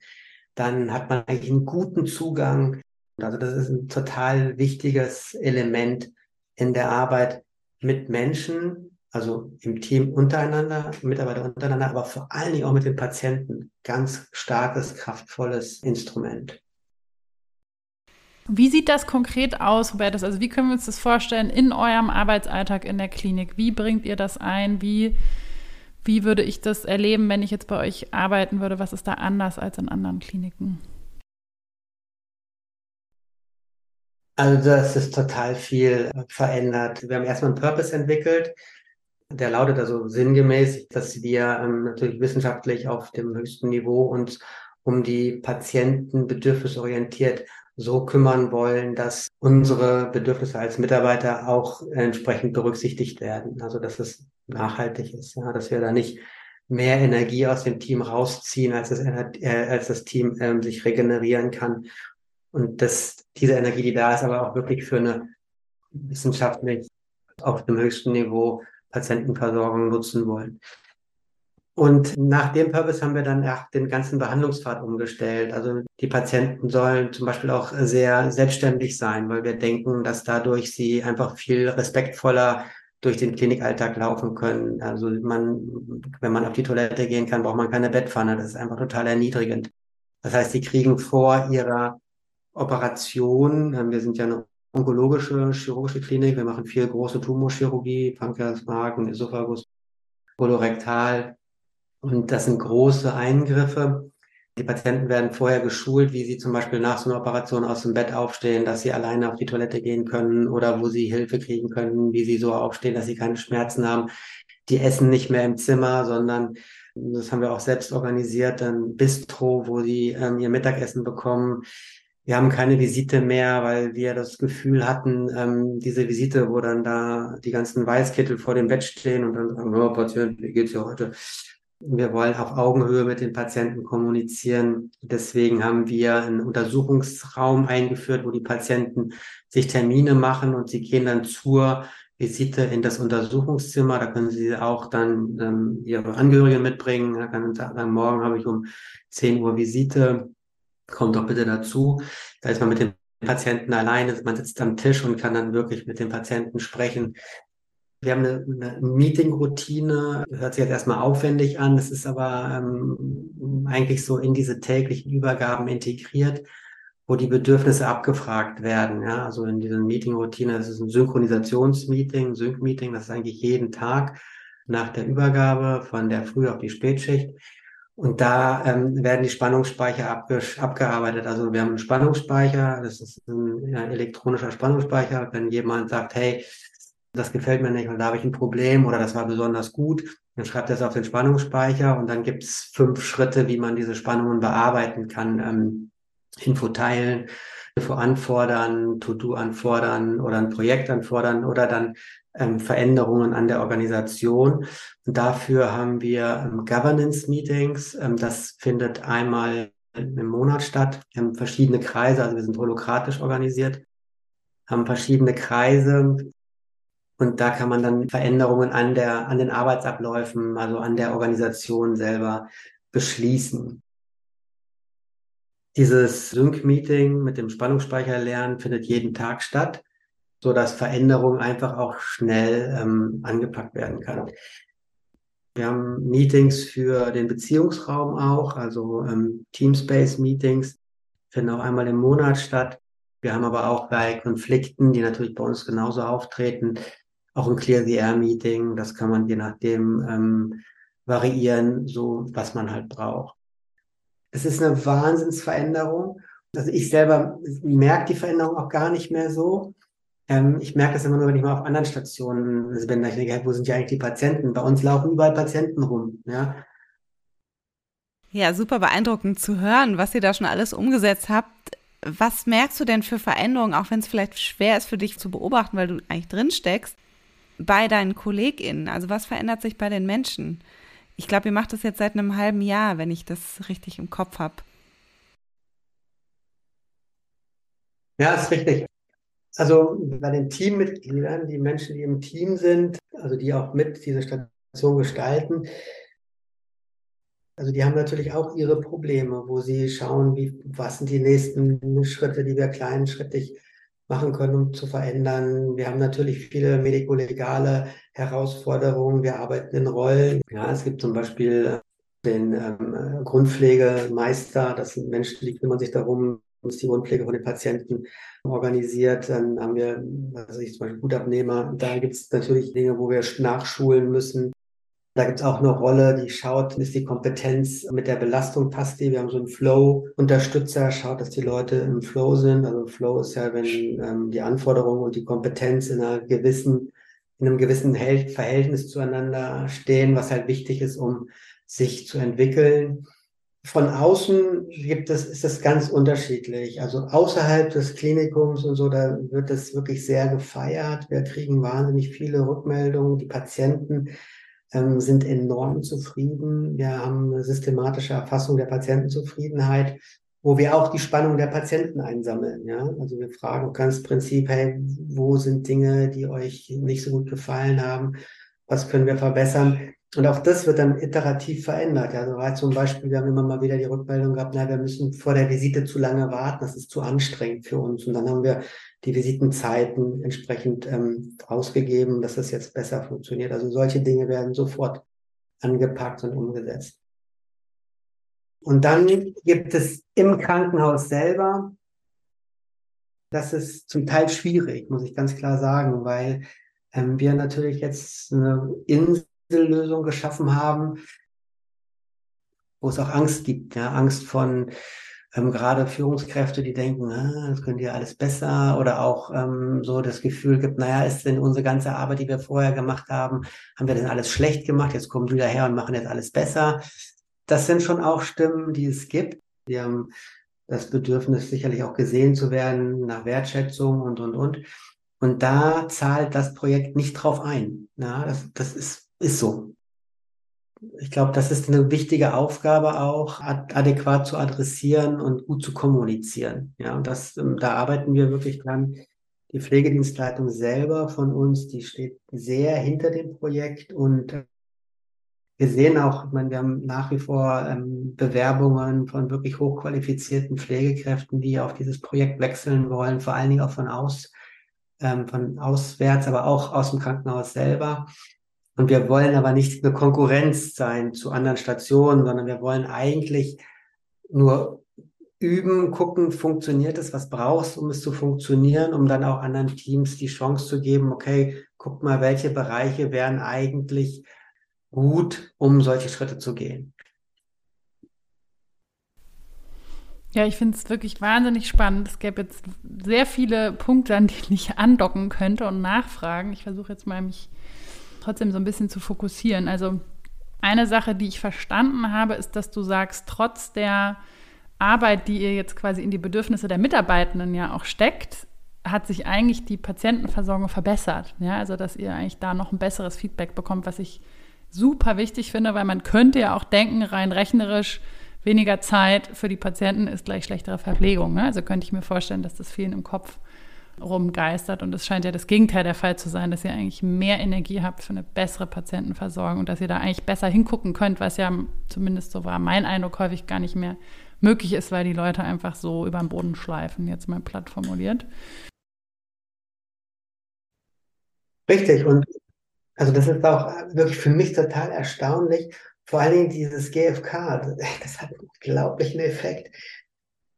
dann hat man eigentlich einen guten Zugang. Also das ist ein total wichtiges Element in der Arbeit mit Menschen, also im Team untereinander, Mitarbeiter untereinander, aber vor allen Dingen auch mit den Patienten. Ganz starkes, kraftvolles Instrument. Wie sieht das konkret aus, Robertus? Also wie können wir uns das vorstellen in eurem Arbeitsalltag in der Klinik? Wie bringt ihr das ein? Wie, wie würde ich das erleben, wenn ich jetzt bei euch arbeiten würde? Was ist da anders als in anderen Kliniken? Also das ist total viel verändert. Wir haben erstmal einen Purpose entwickelt. Der lautet also sinngemäß, dass wir ähm, natürlich wissenschaftlich auf dem höchsten Niveau uns um die Patienten bedürfnisorientiert so kümmern wollen, dass unsere Bedürfnisse als Mitarbeiter auch entsprechend berücksichtigt werden. Also dass es nachhaltig ist, ja, dass wir da nicht mehr Energie aus dem Team rausziehen, als das, äh, als das Team ähm, sich regenerieren kann. Und dass diese Energie, die da ist, aber auch wirklich für eine wissenschaftlich auf dem höchsten Niveau Patientenversorgung nutzen wollen. Und nach dem Purpose haben wir dann auch den ganzen Behandlungspfad umgestellt. Also die Patienten sollen zum Beispiel auch sehr selbstständig sein, weil wir denken, dass dadurch sie einfach viel respektvoller durch den Klinikalltag laufen können. Also man, wenn man auf die Toilette gehen kann, braucht man keine Bettpfanne. Das ist einfach total erniedrigend. Das heißt, sie kriegen vor ihrer Operation, ähm, wir sind ja eine onkologische, chirurgische Klinik, wir machen viel große Tumorchirurgie, Pankreas, Magen, Esophagus, Kolorektal, und das sind große Eingriffe. Die Patienten werden vorher geschult, wie sie zum Beispiel nach so einer Operation aus dem Bett aufstehen, dass sie alleine auf die Toilette gehen können oder wo sie Hilfe kriegen können, wie sie so aufstehen, dass sie keine Schmerzen haben. Die essen nicht mehr im Zimmer, sondern das haben wir auch selbst organisiert, ein Bistro, wo sie ähm, ihr Mittagessen bekommen. Wir haben keine Visite mehr, weil wir das Gefühl hatten, ähm, diese Visite, wo dann da die ganzen Weißkittel vor dem Bett stehen und dann sagen, oh, Patient, wie geht's dir heute? Wir wollen auf Augenhöhe mit den Patienten kommunizieren. Deswegen haben wir einen Untersuchungsraum eingeführt, wo die Patienten sich Termine machen und sie gehen dann zur Visite in das Untersuchungszimmer. Da können sie auch dann ähm, ihre Angehörigen mitbringen. Da kann sagen, morgen habe ich um 10 Uhr Visite. Kommt doch bitte dazu. Da ist man mit den Patienten alleine, man sitzt am Tisch und kann dann wirklich mit den Patienten sprechen. Wir haben eine, eine Meeting-Routine, hört sich jetzt erstmal aufwendig an, es ist aber ähm, eigentlich so in diese täglichen Übergaben integriert, wo die Bedürfnisse abgefragt werden. Ja? Also in dieser Meeting-Routine, das ist ein Synchronisationsmeeting, Sync-Meeting, das ist eigentlich jeden Tag nach der Übergabe von der Früh- auf die Spätschicht. Und da ähm, werden die Spannungsspeicher abge abgearbeitet. Also wir haben einen Spannungsspeicher, das ist ein ja, elektronischer Spannungsspeicher. Wenn jemand sagt, hey, das gefällt mir nicht und da habe ich ein Problem oder das war besonders gut, dann schreibt er es auf den Spannungsspeicher und dann gibt es fünf Schritte, wie man diese Spannungen bearbeiten kann. Ähm, Info teilen, Info anfordern, To-Do anfordern oder ein Projekt anfordern oder dann ähm, Veränderungen an der Organisation. Und dafür haben wir ähm, Governance-Meetings. Ähm, das findet einmal im Monat statt. Wir haben verschiedene Kreise, also wir sind holokratisch organisiert, haben verschiedene Kreise, und da kann man dann Veränderungen an der, an den Arbeitsabläufen, also an der Organisation selber beschließen. Dieses Sync-Meeting mit dem Spannungsspeicher lernen findet jeden Tag statt, so dass Veränderung einfach auch schnell ähm, angepackt werden kann. Wir haben Meetings für den Beziehungsraum auch, also ähm, Teamspace-Meetings finden auch einmal im Monat statt. Wir haben aber auch bei Konflikten, die natürlich bei uns genauso auftreten, auch ein Clear the Air Meeting, das kann man je nachdem ähm, variieren, so was man halt braucht. Es ist eine Wahnsinnsveränderung. Also ich selber merke die Veränderung auch gar nicht mehr so. Ähm, ich merke es immer nur, wenn ich mal auf anderen Stationen bin, da ich denke, wo sind ja eigentlich die Patienten? Bei uns laufen überall Patienten rum, ja. Ja, super beeindruckend zu hören, was ihr da schon alles umgesetzt habt. Was merkst du denn für Veränderungen, auch wenn es vielleicht schwer ist für dich zu beobachten, weil du eigentlich drin steckst, bei deinen KollegInnen? Also was verändert sich bei den Menschen? Ich glaube, ihr macht das jetzt seit einem halben Jahr, wenn ich das richtig im Kopf habe. Ja, ist richtig. Also bei den Teammitgliedern, die Menschen, die im Team sind, also die auch mit diese Station gestalten, also die haben natürlich auch ihre Probleme, wo sie schauen, wie, was sind die nächsten Schritte, die wir kleinschrittig machen können, um zu verändern. Wir haben natürlich viele medikolegale Herausforderungen. Wir arbeiten in Rollen. Ja, es gibt zum Beispiel den ähm, Grundpflegemeister. Das sind Menschen, die kümmern sich darum, Grundpflege von den Patienten organisiert. Dann haben wir, also ich zum Beispiel Gutabnehmer. Da gibt es natürlich Dinge, wo wir nachschulen müssen. Da gibt es auch eine Rolle, die schaut, ist die Kompetenz mit der Belastung passt die. Wir haben so einen Flow-Unterstützer, schaut, dass die Leute im Flow sind. Also Flow ist ja, wenn ähm, die Anforderungen und die Kompetenz in einer gewissen, in einem gewissen Verhältnis zueinander stehen, was halt wichtig ist, um sich zu entwickeln. Von außen gibt es, ist es ganz unterschiedlich. Also außerhalb des Klinikums und so, da wird es wirklich sehr gefeiert. Wir kriegen wahnsinnig viele Rückmeldungen. Die Patienten ähm, sind enorm zufrieden. Wir haben eine systematische Erfassung der Patientenzufriedenheit, wo wir auch die Spannung der Patienten einsammeln. Ja? Also wir fragen ganz Prinzip, hey, wo sind Dinge, die euch nicht so gut gefallen haben? Was können wir verbessern? Und auch das wird dann iterativ verändert. Also war zum Beispiel, wir haben immer mal wieder die Rückmeldung gehabt, na, wir müssen vor der Visite zu lange warten, das ist zu anstrengend für uns. Und dann haben wir die Visitenzeiten entsprechend ähm, ausgegeben, dass das jetzt besser funktioniert. Also solche Dinge werden sofort angepackt und umgesetzt. Und dann gibt es im Krankenhaus selber, das ist zum Teil schwierig, muss ich ganz klar sagen, weil ähm, wir natürlich jetzt eine Insel Lösung geschaffen haben, wo es auch Angst gibt, ja, Angst von ähm, gerade Führungskräfte, die denken, ah, das könnt ihr alles besser oder auch ähm, so das Gefühl gibt, naja, ist denn unsere ganze Arbeit, die wir vorher gemacht haben, haben wir denn alles schlecht gemacht, jetzt kommen die daher und machen jetzt alles besser. Das sind schon auch Stimmen, die es gibt. Die haben das Bedürfnis, sicherlich auch gesehen zu werden nach Wertschätzung und, und, und. Und da zahlt das Projekt nicht drauf ein. Ja, das, das ist ist so. Ich glaube, das ist eine wichtige Aufgabe auch, ad adäquat zu adressieren und gut zu kommunizieren. Ja, und das, ähm, da arbeiten wir wirklich dran. Die Pflegedienstleitung selber von uns, die steht sehr hinter dem Projekt und äh, wir sehen auch, ich meine, wir haben nach wie vor ähm, Bewerbungen von wirklich hochqualifizierten Pflegekräften, die auf dieses Projekt wechseln wollen, vor allen Dingen auch von aus, ähm, von auswärts, aber auch aus dem Krankenhaus selber. Und wir wollen aber nicht eine Konkurrenz sein zu anderen Stationen, sondern wir wollen eigentlich nur üben, gucken, funktioniert es, was brauchst, um es zu funktionieren, um dann auch anderen Teams die Chance zu geben, okay, guck mal, welche Bereiche wären eigentlich gut, um solche Schritte zu gehen. Ja, ich finde es wirklich wahnsinnig spannend. Es gäbe jetzt sehr viele Punkte, an denen ich andocken könnte und nachfragen. Ich versuche jetzt mal, mich trotzdem so ein bisschen zu fokussieren. Also eine Sache, die ich verstanden habe, ist, dass du sagst, trotz der Arbeit, die ihr jetzt quasi in die Bedürfnisse der Mitarbeitenden ja auch steckt, hat sich eigentlich die Patientenversorgung verbessert. Ja, also dass ihr eigentlich da noch ein besseres Feedback bekommt, was ich super wichtig finde, weil man könnte ja auch denken, rein rechnerisch, weniger Zeit für die Patienten ist gleich schlechtere Verpflegung. Ne? Also könnte ich mir vorstellen, dass das vielen im Kopf rumgeistert. Und es scheint ja das Gegenteil der Fall zu sein, dass ihr eigentlich mehr Energie habt für eine bessere Patientenversorgung und dass ihr da eigentlich besser hingucken könnt, was ja zumindest so war mein Eindruck häufig gar nicht mehr möglich ist, weil die Leute einfach so über den Boden schleifen, jetzt mal platt formuliert. Richtig. Und also das ist auch wirklich für mich total erstaunlich. Vor allen Dingen dieses GFK, das hat einen unglaublichen Effekt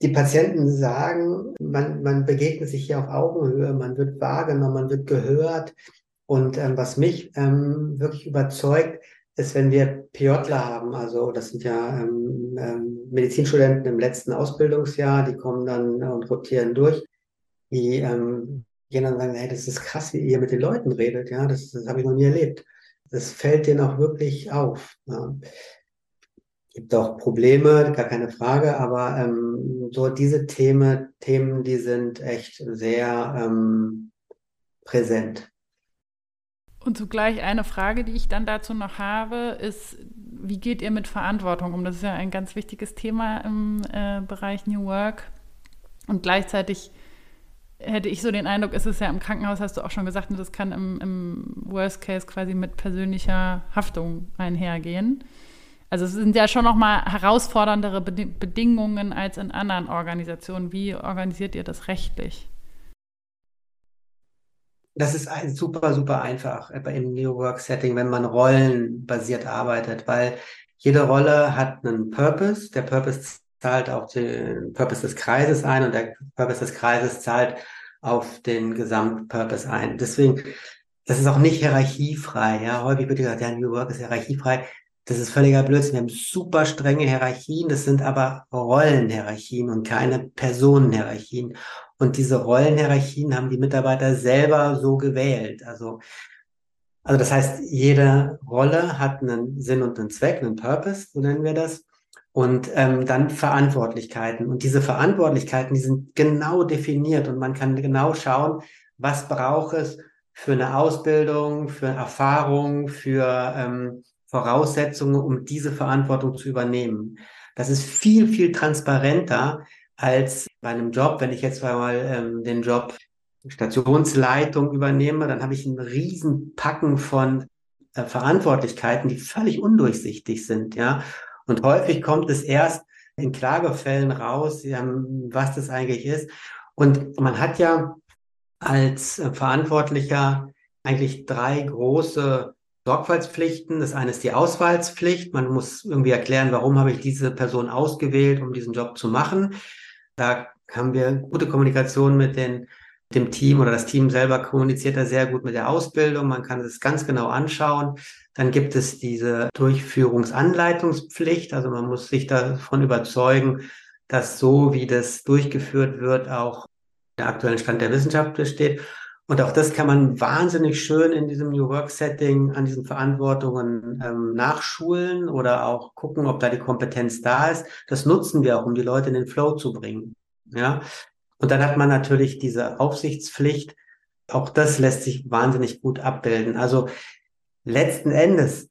die Patienten sagen, man, man begegnet sich hier auf Augenhöhe, man wird wahrgenommen, man wird gehört. Und ähm, was mich ähm, wirklich überzeugt, ist, wenn wir PJler haben, also das sind ja ähm, ähm, Medizinstudenten im letzten Ausbildungsjahr, die kommen dann und rotieren durch, die ähm, gehen dann sagen, hey, das ist krass, wie ihr mit den Leuten redet, ja, das, das habe ich noch nie erlebt. Das fällt denen auch wirklich auf. Ja gibt auch Probleme, gar keine Frage, aber ähm, so diese Themen, Themen, die sind echt sehr ähm, präsent. Und zugleich eine Frage, die ich dann dazu noch habe, ist, wie geht ihr mit Verantwortung um? Das ist ja ein ganz wichtiges Thema im äh, Bereich New Work. Und gleichzeitig hätte ich so den Eindruck, ist es ja im Krankenhaus, hast du auch schon gesagt, das kann im, im Worst Case quasi mit persönlicher Haftung einhergehen. Also es sind ja schon nochmal herausforderndere Bedingungen als in anderen Organisationen. Wie organisiert ihr das rechtlich? Das ist super, super einfach im New Work Setting, wenn man rollenbasiert arbeitet, weil jede Rolle hat einen Purpose. Der Purpose zahlt auf den Purpose des Kreises ein und der Purpose des Kreises zahlt auf den Gesamtpurpose ein. Deswegen, das ist auch nicht hierarchiefrei. Ja, häufig wird gesagt, ja, New Work ist hierarchiefrei. Das ist völliger Blödsinn. Wir haben super strenge Hierarchien. Das sind aber Rollenhierarchien und keine Personenhierarchien. Und diese Rollenhierarchien haben die Mitarbeiter selber so gewählt. Also, also das heißt, jede Rolle hat einen Sinn und einen Zweck, einen Purpose, so nennen wir das. Und ähm, dann Verantwortlichkeiten. Und diese Verantwortlichkeiten, die sind genau definiert und man kann genau schauen, was braucht es für eine Ausbildung, für Erfahrung, für ähm, Voraussetzungen, um diese Verantwortung zu übernehmen. Das ist viel, viel transparenter, als bei einem Job. Wenn ich jetzt mal ähm, den Job Stationsleitung übernehme, dann habe ich einen riesen Packen von äh, Verantwortlichkeiten, die völlig undurchsichtig sind, ja. Und häufig kommt es erst in Klagefällen raus, ähm, was das eigentlich ist. Und man hat ja als äh, Verantwortlicher eigentlich drei große Sorgfaltspflichten. Das eine ist die Auswahlspflicht. Man muss irgendwie erklären, warum habe ich diese Person ausgewählt, um diesen Job zu machen. Da haben wir gute Kommunikation mit den, dem Team oder das Team selber kommuniziert da sehr gut mit der Ausbildung. Man kann es ganz genau anschauen. Dann gibt es diese Durchführungsanleitungspflicht. Also man muss sich davon überzeugen, dass so, wie das durchgeführt wird, auch der aktuelle Stand der Wissenschaft besteht. Und auch das kann man wahnsinnig schön in diesem New Work Setting an diesen Verantwortungen ähm, nachschulen oder auch gucken, ob da die Kompetenz da ist. Das nutzen wir auch, um die Leute in den Flow zu bringen. Ja. Und dann hat man natürlich diese Aufsichtspflicht. Auch das lässt sich wahnsinnig gut abbilden. Also letzten Endes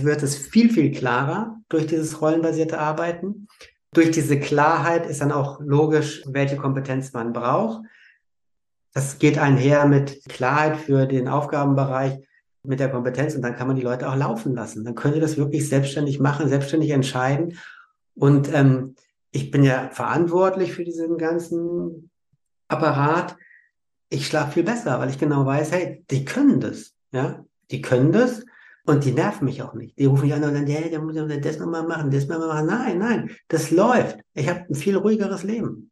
wird es viel, viel klarer durch dieses rollenbasierte Arbeiten. Durch diese Klarheit ist dann auch logisch, welche Kompetenz man braucht. Das geht einher mit Klarheit für den Aufgabenbereich, mit der Kompetenz und dann kann man die Leute auch laufen lassen. Dann können sie das wirklich selbstständig machen, selbstständig entscheiden. Und ähm, ich bin ja verantwortlich für diesen ganzen Apparat. Ich schlafe viel besser, weil ich genau weiß, hey, die können das, ja, die können das und die nerven mich auch nicht. Die rufen mich an und sagen, hey, der muss das nochmal machen, das nochmal machen. Nein, nein, das läuft. Ich habe ein viel ruhigeres Leben.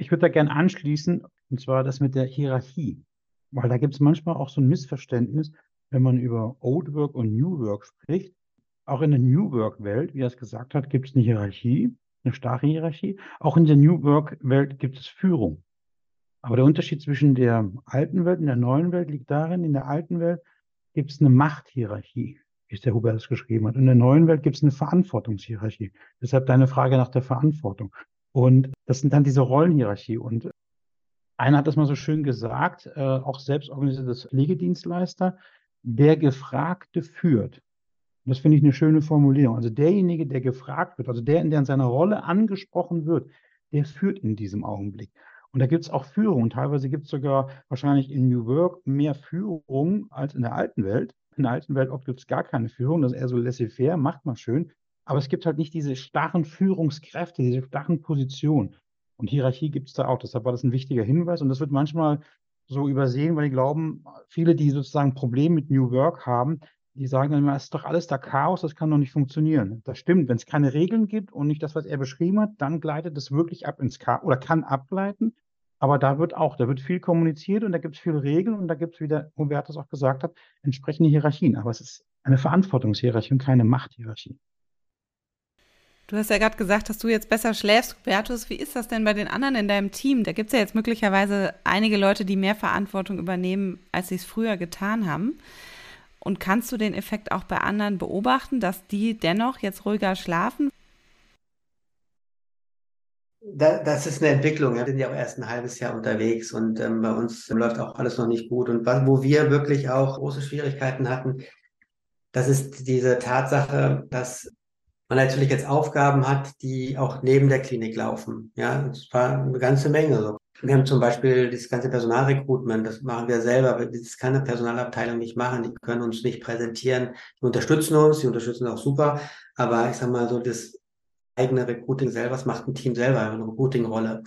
Ich würde da gerne anschließen, und zwar das mit der Hierarchie. Weil da gibt es manchmal auch so ein Missverständnis, wenn man über Old Work und New Work spricht. Auch in der New Work-Welt, wie er es gesagt hat, gibt es eine Hierarchie, eine starre Hierarchie. Auch in der New Work-Welt gibt es Führung. Aber der Unterschied zwischen der alten Welt und der neuen Welt liegt darin, in der alten Welt gibt es eine Machthierarchie, wie es der Hubert es geschrieben hat. In der neuen Welt gibt es eine Verantwortungshierarchie. Deshalb deine Frage nach der Verantwortung. Und das sind dann diese Rollenhierarchie. Und einer hat das mal so schön gesagt, äh, auch selbstorganisiertes Pflegedienstleister, der Gefragte führt. Und das finde ich eine schöne Formulierung. Also derjenige, der gefragt wird, also der, in der in seiner Rolle angesprochen wird, der führt in diesem Augenblick. Und da gibt es auch Führung. Teilweise gibt es sogar wahrscheinlich in New Work mehr Führung als in der alten Welt. In der alten Welt gibt es gar keine Führung. Das ist eher so laissez-faire, macht man schön. Aber es gibt halt nicht diese starren Führungskräfte, diese starren Positionen. Und Hierarchie gibt es da auch. Deshalb war das ein wichtiger Hinweis. Und das wird manchmal so übersehen, weil die glauben, viele, die sozusagen Probleme mit New Work haben, die sagen dann immer, es ist doch alles da Chaos, das kann doch nicht funktionieren. Das stimmt, wenn es keine Regeln gibt und nicht das, was er beschrieben hat, dann gleitet es wirklich ab ins Chaos oder kann abgleiten. Aber da wird auch, da wird viel kommuniziert und da gibt es viele Regeln und da gibt es, wie der Hubertus auch gesagt hat, entsprechende Hierarchien. Aber es ist eine Verantwortungshierarchie und keine Machthierarchie. Du hast ja gerade gesagt, dass du jetzt besser schläfst. Hubertus, wie ist das denn bei den anderen in deinem Team? Da gibt es ja jetzt möglicherweise einige Leute, die mehr Verantwortung übernehmen, als sie es früher getan haben. Und kannst du den Effekt auch bei anderen beobachten, dass die dennoch jetzt ruhiger schlafen? Da, das ist eine Entwicklung. Wir sind ja auch erst ein halbes Jahr unterwegs und ähm, bei uns läuft auch alles noch nicht gut. Und wo wir wirklich auch große Schwierigkeiten hatten, das ist diese Tatsache, dass man natürlich jetzt Aufgaben hat, die auch neben der Klinik laufen. Ja, das war eine ganze Menge. So. Wir haben zum Beispiel das ganze Personalrecruitment, das machen wir selber. Das kann eine Personalabteilung nicht machen. Die können uns nicht präsentieren. Die unterstützen uns, die unterstützen auch super. Aber ich sag mal so, das eigene Recruiting selber, das macht ein Team selber, eine Recruiting-Rolle.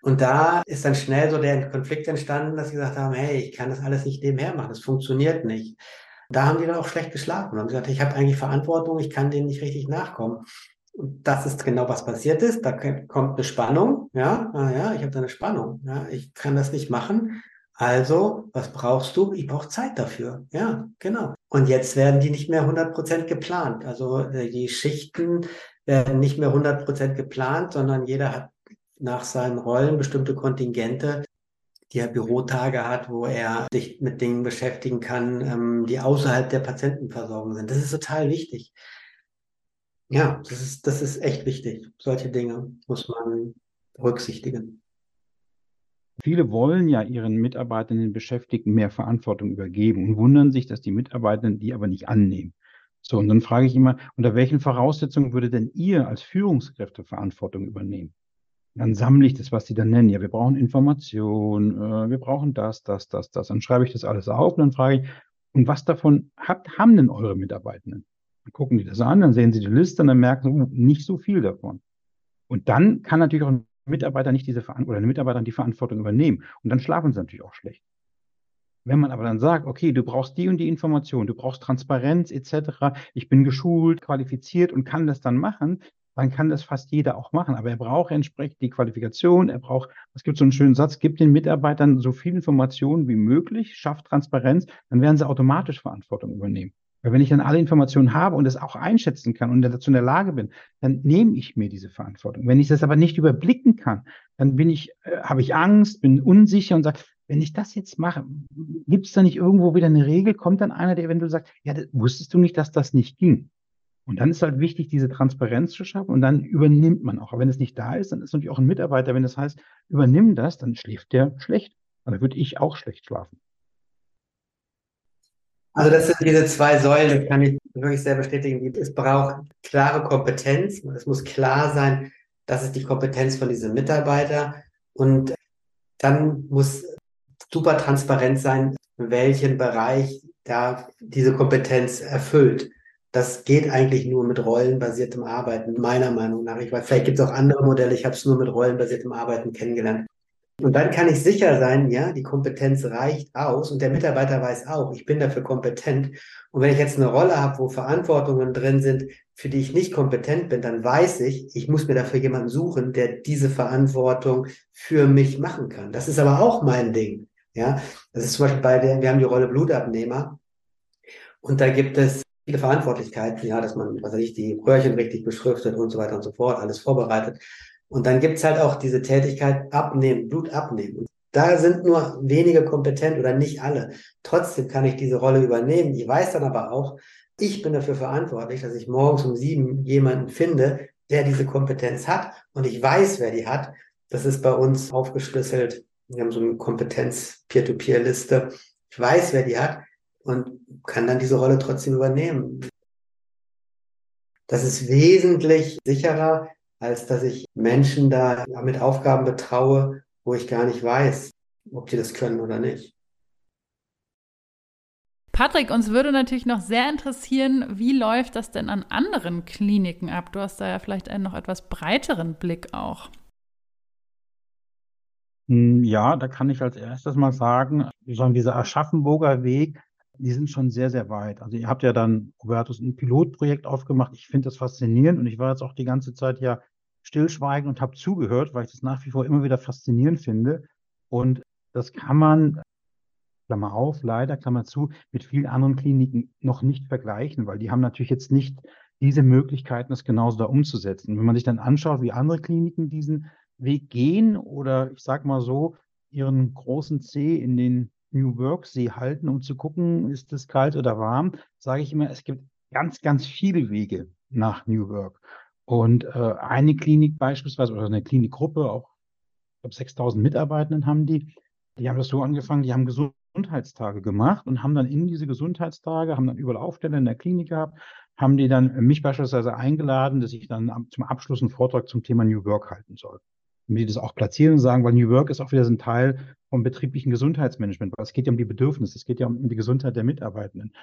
Und da ist dann schnell so der Konflikt entstanden, dass sie gesagt haben, hey, ich kann das alles nicht nebenher machen, das funktioniert nicht. Da haben die dann auch schlecht geschlafen und haben gesagt, ich habe eigentlich Verantwortung, ich kann denen nicht richtig nachkommen. Und das ist genau, was passiert ist. Da kommt eine Spannung. Ja, ah, ja, ich habe da eine Spannung. Ja, ich kann das nicht machen. Also, was brauchst du? Ich brauche Zeit dafür. Ja, genau. Und jetzt werden die nicht mehr 100% geplant. Also äh, die Schichten werden nicht mehr 100% geplant, sondern jeder hat nach seinen Rollen bestimmte Kontingente, die er Bürotage hat, wo er sich mit Dingen beschäftigen kann, ähm, die außerhalb der Patientenversorgung sind. Das ist total wichtig. Ja, das ist, das ist echt wichtig. Solche Dinge muss man berücksichtigen. Viele wollen ja ihren Mitarbeitenden Beschäftigten mehr Verantwortung übergeben und wundern sich, dass die Mitarbeitenden die aber nicht annehmen. So, und dann frage ich immer, unter welchen Voraussetzungen würde denn ihr als Führungskräfte Verantwortung übernehmen? Dann sammle ich das, was sie dann nennen. Ja, wir brauchen Information, äh, wir brauchen das, das, das, das. Dann schreibe ich das alles auf und dann frage ich, und was davon habt, haben denn eure Mitarbeitenden? Dann gucken die das an, dann sehen sie die Liste und dann merken sie, uh, nicht so viel davon. Und dann kann natürlich auch ein Mitarbeiter nicht diese Verantwortung oder eine Mitarbeiterin die Verantwortung übernehmen. Und dann schlafen sie natürlich auch schlecht. Wenn man aber dann sagt, okay, du brauchst die und die Information, du brauchst Transparenz etc., ich bin geschult, qualifiziert und kann das dann machen, dann kann das fast jeder auch machen. Aber er braucht entsprechend die Qualifikation, er braucht, es gibt so einen schönen Satz, gibt den Mitarbeitern so viel Informationen wie möglich, schafft Transparenz, dann werden sie automatisch Verantwortung übernehmen. Weil wenn ich dann alle Informationen habe und es auch einschätzen kann und dazu in der Lage bin, dann nehme ich mir diese Verantwortung. Wenn ich das aber nicht überblicken kann, dann bin ich, äh, habe ich Angst, bin unsicher und sage, wenn ich das jetzt mache, gibt es da nicht irgendwo wieder eine Regel? Kommt dann einer, der eventuell sagt, ja, wusstest du nicht, dass das nicht ging? Und dann ist halt wichtig, diese Transparenz zu schaffen und dann übernimmt man auch. Aber wenn es nicht da ist, dann ist natürlich auch ein Mitarbeiter, wenn das heißt, übernimm das, dann schläft der schlecht. Dann würde ich auch schlecht schlafen. Also das sind diese zwei Säulen, das kann ich wirklich sehr bestätigen. Es braucht klare Kompetenz. Es muss klar sein, das ist die Kompetenz von diesem Mitarbeiter. Und dann muss super transparent sein, welchen Bereich da diese Kompetenz erfüllt. Das geht eigentlich nur mit rollenbasiertem Arbeiten, meiner Meinung nach. Ich weiß, vielleicht gibt es auch andere Modelle, ich habe es nur mit rollenbasiertem Arbeiten kennengelernt. Und dann kann ich sicher sein, ja, die Kompetenz reicht aus und der Mitarbeiter weiß auch, ich bin dafür kompetent. Und wenn ich jetzt eine Rolle habe, wo Verantwortungen drin sind, für die ich nicht kompetent bin, dann weiß ich, ich muss mir dafür jemanden suchen, der diese Verantwortung für mich machen kann. Das ist aber auch mein Ding. Ja, das ist zum Beispiel bei der, wir haben die Rolle Blutabnehmer und da gibt es viele Verantwortlichkeiten, ja, dass man, was weiß ich, die Röhrchen richtig beschriftet und so weiter und so fort, alles vorbereitet. Und dann gibt's halt auch diese Tätigkeit abnehmen, Blut abnehmen. Und da sind nur wenige kompetent oder nicht alle. Trotzdem kann ich diese Rolle übernehmen. Ich weiß dann aber auch, ich bin dafür verantwortlich, dass ich morgens um sieben jemanden finde, der diese Kompetenz hat. Und ich weiß, wer die hat. Das ist bei uns aufgeschlüsselt. Wir haben so eine Kompetenz-Peer-to-Peer-Liste. Ich weiß, wer die hat und kann dann diese Rolle trotzdem übernehmen. Das ist wesentlich sicherer, als dass ich Menschen da mit Aufgaben betraue, wo ich gar nicht weiß, ob die das können oder nicht. Patrick, uns würde natürlich noch sehr interessieren, wie läuft das denn an anderen Kliniken ab? Du hast da ja vielleicht einen noch etwas breiteren Blick auch. Hm, ja, da kann ich als erstes mal sagen, dieser Aschaffenburger Weg die sind schon sehr, sehr weit. Also ihr habt ja dann, Hubertus, ein Pilotprojekt aufgemacht. Ich finde das faszinierend und ich war jetzt auch die ganze Zeit ja stillschweigend und habe zugehört, weil ich das nach wie vor immer wieder faszinierend finde. Und das kann man, Klammer auf, leider, Klammer zu, mit vielen anderen Kliniken noch nicht vergleichen, weil die haben natürlich jetzt nicht diese Möglichkeiten, das genauso da umzusetzen. Wenn man sich dann anschaut, wie andere Kliniken diesen Weg gehen oder ich sage mal so, ihren großen C in den New Work See halten, um zu gucken, ist es kalt oder warm, sage ich immer, es gibt ganz, ganz viele Wege nach New Work. Und äh, eine Klinik beispielsweise oder eine Klinikgruppe, auch ich glaube 6000 Mitarbeitenden haben die, die haben das so angefangen, die haben Gesundheitstage gemacht und haben dann in diese Gesundheitstage, haben dann überall Aufstände in der Klinik gehabt, haben die dann mich beispielsweise eingeladen, dass ich dann zum Abschluss einen Vortrag zum Thema New Work halten soll. Und die das auch platzieren und sagen, weil New Work ist auch wieder so ein Teil vom betrieblichen Gesundheitsmanagement, weil es geht ja um die Bedürfnisse, es geht ja um die Gesundheit der Mitarbeitenden.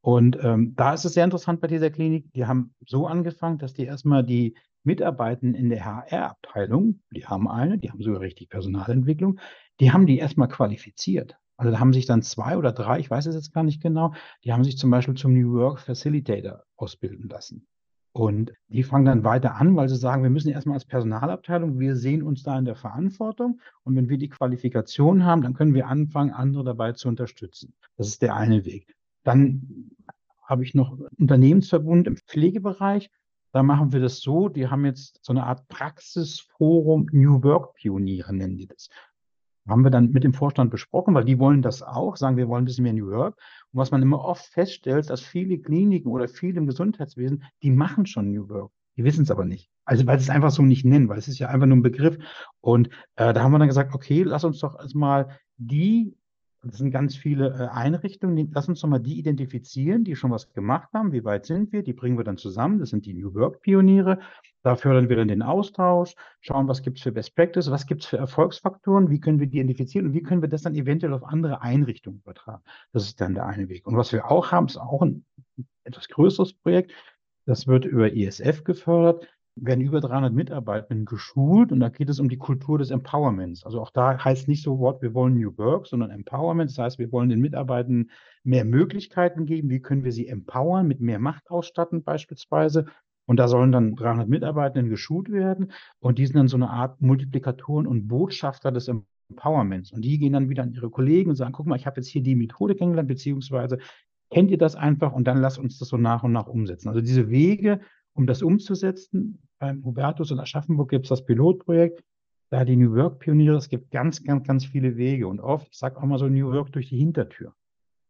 Und ähm, da ist es sehr interessant bei dieser Klinik. Die haben so angefangen, dass die erstmal die Mitarbeitenden in der HR-Abteilung, die haben eine, die haben sogar richtig Personalentwicklung, die haben die erstmal qualifiziert. Also da haben sich dann zwei oder drei, ich weiß es jetzt gar nicht genau, die haben sich zum Beispiel zum New Work Facilitator ausbilden lassen. Und die fangen dann weiter an, weil sie sagen, wir müssen erstmal als Personalabteilung, wir sehen uns da in der Verantwortung. Und wenn wir die Qualifikation haben, dann können wir anfangen, andere dabei zu unterstützen. Das ist der eine Weg. Dann habe ich noch Unternehmensverbund im Pflegebereich. Da machen wir das so, die haben jetzt so eine Art Praxisforum New Work Pioniere, nennen die das. Haben wir dann mit dem Vorstand besprochen, weil die wollen das auch, sagen, wir wollen ein bisschen mehr New Work. Und was man immer oft feststellt, dass viele Kliniken oder viele im Gesundheitswesen, die machen schon New Work. Die wissen es aber nicht. Also weil sie es einfach so nicht nennen, weil es ist ja einfach nur ein Begriff. Und äh, da haben wir dann gesagt, okay, lass uns doch erstmal die das sind ganz viele äh, Einrichtungen. Lass uns doch mal die identifizieren, die schon was gemacht haben. Wie weit sind wir? Die bringen wir dann zusammen. Das sind die New Work-Pioniere. Da fördern wir dann den Austausch, schauen, was gibt es für Best Practice, was gibt es für Erfolgsfaktoren, wie können wir die identifizieren und wie können wir das dann eventuell auf andere Einrichtungen übertragen. Das ist dann der eine Weg. Und was wir auch haben, ist auch ein etwas größeres Projekt. Das wird über ISF gefördert werden über 300 Mitarbeitenden geschult und da geht es um die Kultur des Empowerments. Also auch da heißt nicht so Wort, wir wollen New Work, sondern Empowerment. Das heißt, wir wollen den Mitarbeitenden mehr Möglichkeiten geben. Wie können wir sie empowern, mit mehr Macht ausstatten beispielsweise? Und da sollen dann 300 Mitarbeitenden geschult werden und die sind dann so eine Art Multiplikatoren und Botschafter des Empowerments. Und die gehen dann wieder an ihre Kollegen und sagen, guck mal, ich habe jetzt hier die Methode kennengelernt, beziehungsweise kennt ihr das einfach und dann lasst uns das so nach und nach umsetzen. Also diese Wege, um das umzusetzen, beim Hubertus in Aschaffenburg gibt es das Pilotprojekt, da die New Work-Pioniere, es gibt ganz, ganz, ganz viele Wege und oft, ich sage auch mal so New Work durch die Hintertür.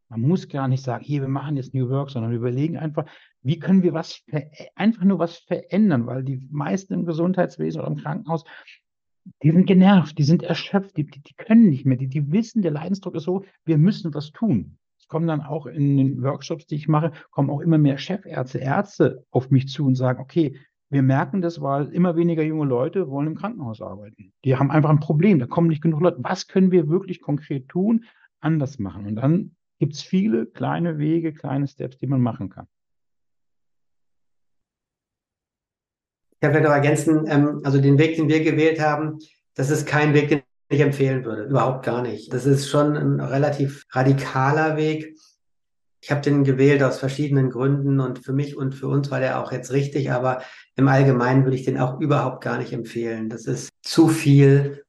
Man muss gar nicht sagen, hier, wir machen jetzt New Work, sondern wir überlegen einfach, wie können wir was, einfach nur was verändern, weil die meisten im Gesundheitswesen oder im Krankenhaus, die sind genervt, die sind erschöpft, die, die, die können nicht mehr, die, die wissen, der Leidensdruck ist so, wir müssen was tun kommen dann auch in den Workshops, die ich mache, kommen auch immer mehr Chefärzte, Ärzte auf mich zu und sagen, okay, wir merken das, weil immer weniger junge Leute wollen im Krankenhaus arbeiten. Die haben einfach ein Problem, da kommen nicht genug Leute. Was können wir wirklich konkret tun, anders machen? Und dann gibt es viele kleine Wege, kleine Steps, die man machen kann. Ich kann vielleicht noch ergänzen, ähm, also den Weg, den wir gewählt haben, das ist kein Weg, den nicht empfehlen würde. Überhaupt gar nicht. Das ist schon ein relativ radikaler Weg. Ich habe den gewählt aus verschiedenen Gründen und für mich und für uns war der auch jetzt richtig, aber im Allgemeinen würde ich den auch überhaupt gar nicht empfehlen. Das ist zu viel.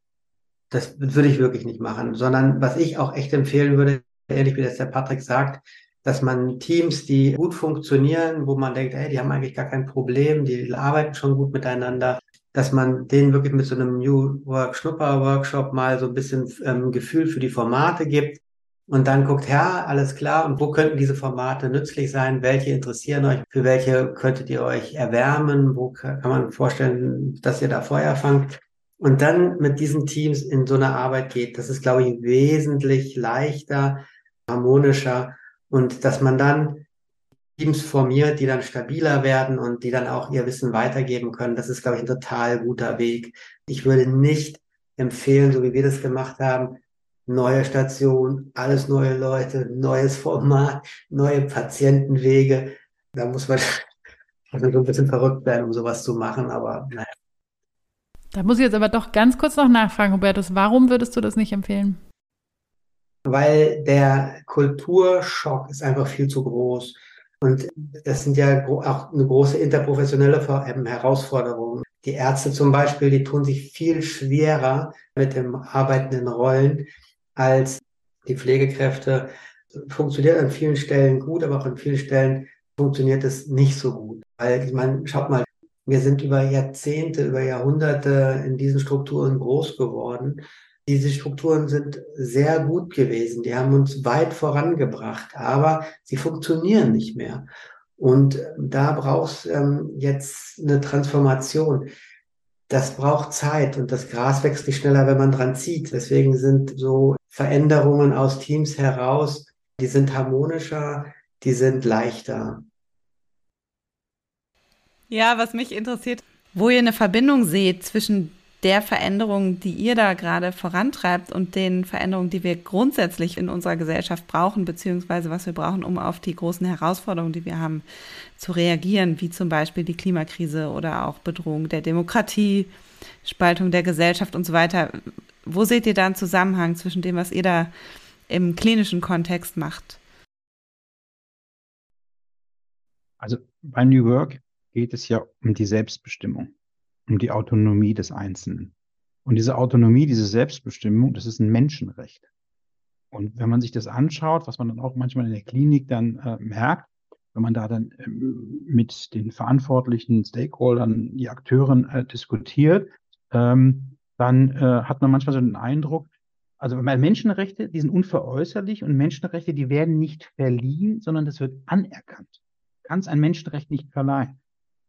Das würde ich wirklich nicht machen, sondern was ich auch echt empfehlen würde, ehrlich wie das der Patrick sagt, dass man Teams, die gut funktionieren, wo man denkt, hey, die haben eigentlich gar kein Problem, die arbeiten schon gut miteinander, dass man denen wirklich mit so einem New Work Schnupper Workshop mal so ein bisschen ähm, Gefühl für die Formate gibt und dann guckt, ja, alles klar, und wo könnten diese Formate nützlich sein? Welche interessieren euch? Für welche könntet ihr euch erwärmen? Wo kann man vorstellen, dass ihr da Feuer fangt? Und dann mit diesen Teams in so eine Arbeit geht, das ist, glaube ich, wesentlich leichter, harmonischer und dass man dann Teams formiert, die dann stabiler werden und die dann auch ihr Wissen weitergeben können. Das ist, glaube ich, ein total guter Weg. Ich würde nicht empfehlen, so wie wir das gemacht haben, neue Station, alles neue Leute, neues Format, neue Patientenwege. Da muss man (laughs) so ein bisschen verrückt werden, um sowas zu machen, aber naja. Da muss ich jetzt aber doch ganz kurz noch nachfragen, Hubertus, warum würdest du das nicht empfehlen? Weil der Kulturschock ist einfach viel zu groß. Und das sind ja auch eine große interprofessionelle Herausforderung. Die Ärzte zum Beispiel, die tun sich viel schwerer mit dem Arbeiten in Rollen als die Pflegekräfte. Funktioniert an vielen Stellen gut, aber auch an vielen Stellen funktioniert es nicht so gut. Weil ich meine, schaut mal, wir sind über Jahrzehnte, über Jahrhunderte in diesen Strukturen groß geworden diese Strukturen sind sehr gut gewesen. Die haben uns weit vorangebracht, aber sie funktionieren nicht mehr. Und da brauchst ähm, jetzt eine Transformation. Das braucht Zeit und das Gras wächst nicht schneller, wenn man dran zieht. Deswegen sind so Veränderungen aus Teams heraus, die sind harmonischer, die sind leichter. Ja, was mich interessiert, wo ihr eine Verbindung seht zwischen der Veränderung, die ihr da gerade vorantreibt und den Veränderungen, die wir grundsätzlich in unserer Gesellschaft brauchen, beziehungsweise was wir brauchen, um auf die großen Herausforderungen, die wir haben, zu reagieren, wie zum Beispiel die Klimakrise oder auch Bedrohung der Demokratie, Spaltung der Gesellschaft und so weiter. Wo seht ihr da einen Zusammenhang zwischen dem, was ihr da im klinischen Kontext macht? Also bei New Work geht es ja um die Selbstbestimmung um die Autonomie des Einzelnen. Und diese Autonomie, diese Selbstbestimmung, das ist ein Menschenrecht. Und wenn man sich das anschaut, was man dann auch manchmal in der Klinik dann äh, merkt, wenn man da dann ähm, mit den verantwortlichen Stakeholdern, die Akteuren äh, diskutiert, ähm, dann äh, hat man manchmal so den Eindruck, also Menschenrechte, die sind unveräußerlich und Menschenrechte, die werden nicht verliehen, sondern das wird anerkannt. Du kannst ein Menschenrecht nicht verleihen.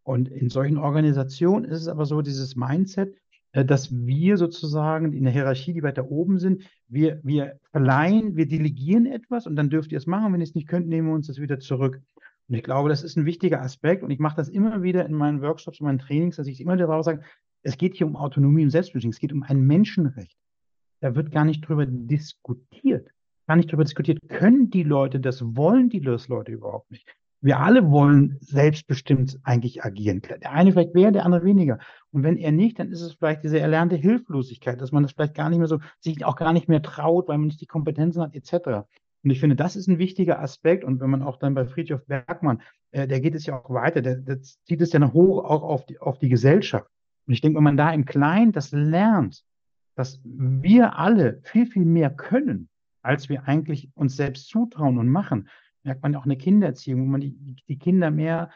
Und in solchen Organisationen ist es aber so, dieses Mindset, äh, dass wir sozusagen in der Hierarchie, die weiter oben sind, wir, wir verleihen, wir delegieren etwas und dann dürft ihr es machen. Wenn ihr es nicht könnt, nehmen wir uns das wieder zurück. Und ich glaube, das ist ein wichtiger Aspekt und ich mache das immer wieder in meinen Workshops, in meinen Trainings, dass ich immer darauf sage, es geht hier um Autonomie und Selbstbestimmung, es geht um ein Menschenrecht. Da wird gar nicht drüber diskutiert, gar nicht drüber diskutiert, können die Leute das, wollen die das Leute überhaupt nicht wir alle wollen selbstbestimmt eigentlich agieren. Der eine vielleicht mehr, der andere weniger. Und wenn er nicht, dann ist es vielleicht diese erlernte Hilflosigkeit, dass man das vielleicht gar nicht mehr so, sich auch gar nicht mehr traut, weil man nicht die Kompetenzen hat, etc. Und ich finde, das ist ein wichtiger Aspekt. Und wenn man auch dann bei Friedhof Bergmann, äh, der geht es ja auch weiter, der, der zieht es ja noch hoch auch auf die, auf die Gesellschaft. Und ich denke, wenn man da im Kleinen das lernt, dass wir alle viel, viel mehr können, als wir eigentlich uns selbst zutrauen und machen, merkt man auch eine Kindererziehung, wo man die, die Kinder mehr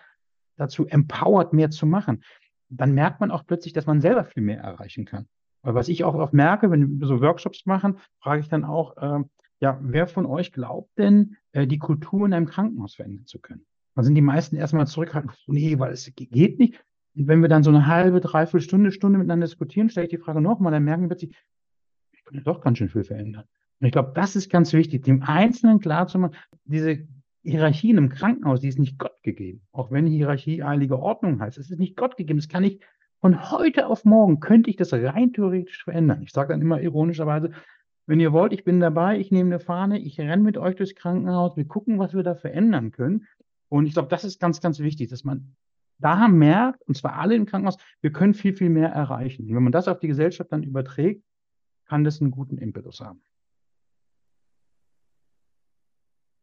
dazu empowert, mehr zu machen. Dann merkt man auch plötzlich, dass man selber viel mehr erreichen kann. Weil was ich auch oft merke, wenn wir so Workshops machen, frage ich dann auch, äh, ja, wer von euch glaubt denn, äh, die Kultur in einem Krankenhaus verändern zu können? Dann sind die meisten erstmal zurückhaltend, nee, weil es geht nicht. Und wenn wir dann so eine halbe, dreiviertel Stunde, Stunde miteinander diskutieren, stelle ich die Frage nochmal, dann merken wir plötzlich, ich könnte doch ganz schön viel verändern. Und ich glaube, das ist ganz wichtig, dem Einzelnen klar zu machen, diese Hierarchien im Krankenhaus, die ist nicht Gott gegeben. Auch wenn Hierarchie heilige Ordnung heißt, es ist nicht Gott gegeben. Das kann ich von heute auf morgen, könnte ich das rein theoretisch verändern. Ich sage dann immer ironischerweise, wenn ihr wollt, ich bin dabei, ich nehme eine Fahne, ich renne mit euch durchs Krankenhaus, wir gucken, was wir da verändern können. Und ich glaube, das ist ganz, ganz wichtig, dass man da merkt, und zwar alle im Krankenhaus, wir können viel, viel mehr erreichen. Und wenn man das auf die Gesellschaft dann überträgt, kann das einen guten Impetus haben.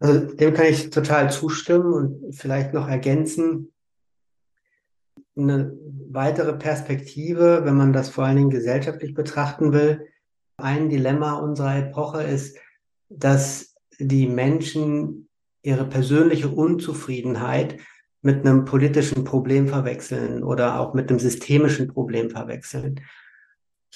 Also dem kann ich total zustimmen und vielleicht noch ergänzen. Eine weitere Perspektive, wenn man das vor allen Dingen gesellschaftlich betrachten will. Ein Dilemma unserer Epoche ist, dass die Menschen ihre persönliche Unzufriedenheit mit einem politischen Problem verwechseln oder auch mit einem systemischen Problem verwechseln.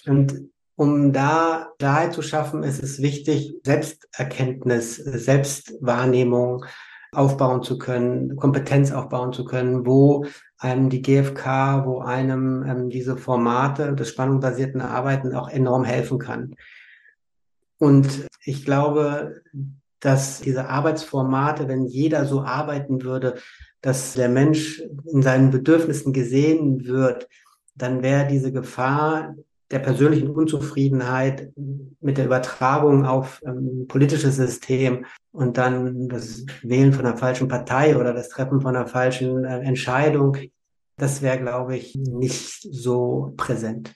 Und um da Klarheit zu schaffen, ist es wichtig, Selbsterkenntnis, Selbstwahrnehmung aufbauen zu können, Kompetenz aufbauen zu können, wo einem die GfK, wo einem ähm, diese Formate des spannungsbasierten Arbeiten auch enorm helfen kann. Und ich glaube, dass diese Arbeitsformate, wenn jeder so arbeiten würde, dass der Mensch in seinen Bedürfnissen gesehen wird, dann wäre diese Gefahr der persönlichen Unzufriedenheit mit der Übertragung auf ähm, politisches System und dann das Wählen von einer falschen Partei oder das Treffen von einer falschen äh, Entscheidung, das wäre, glaube ich, nicht so präsent.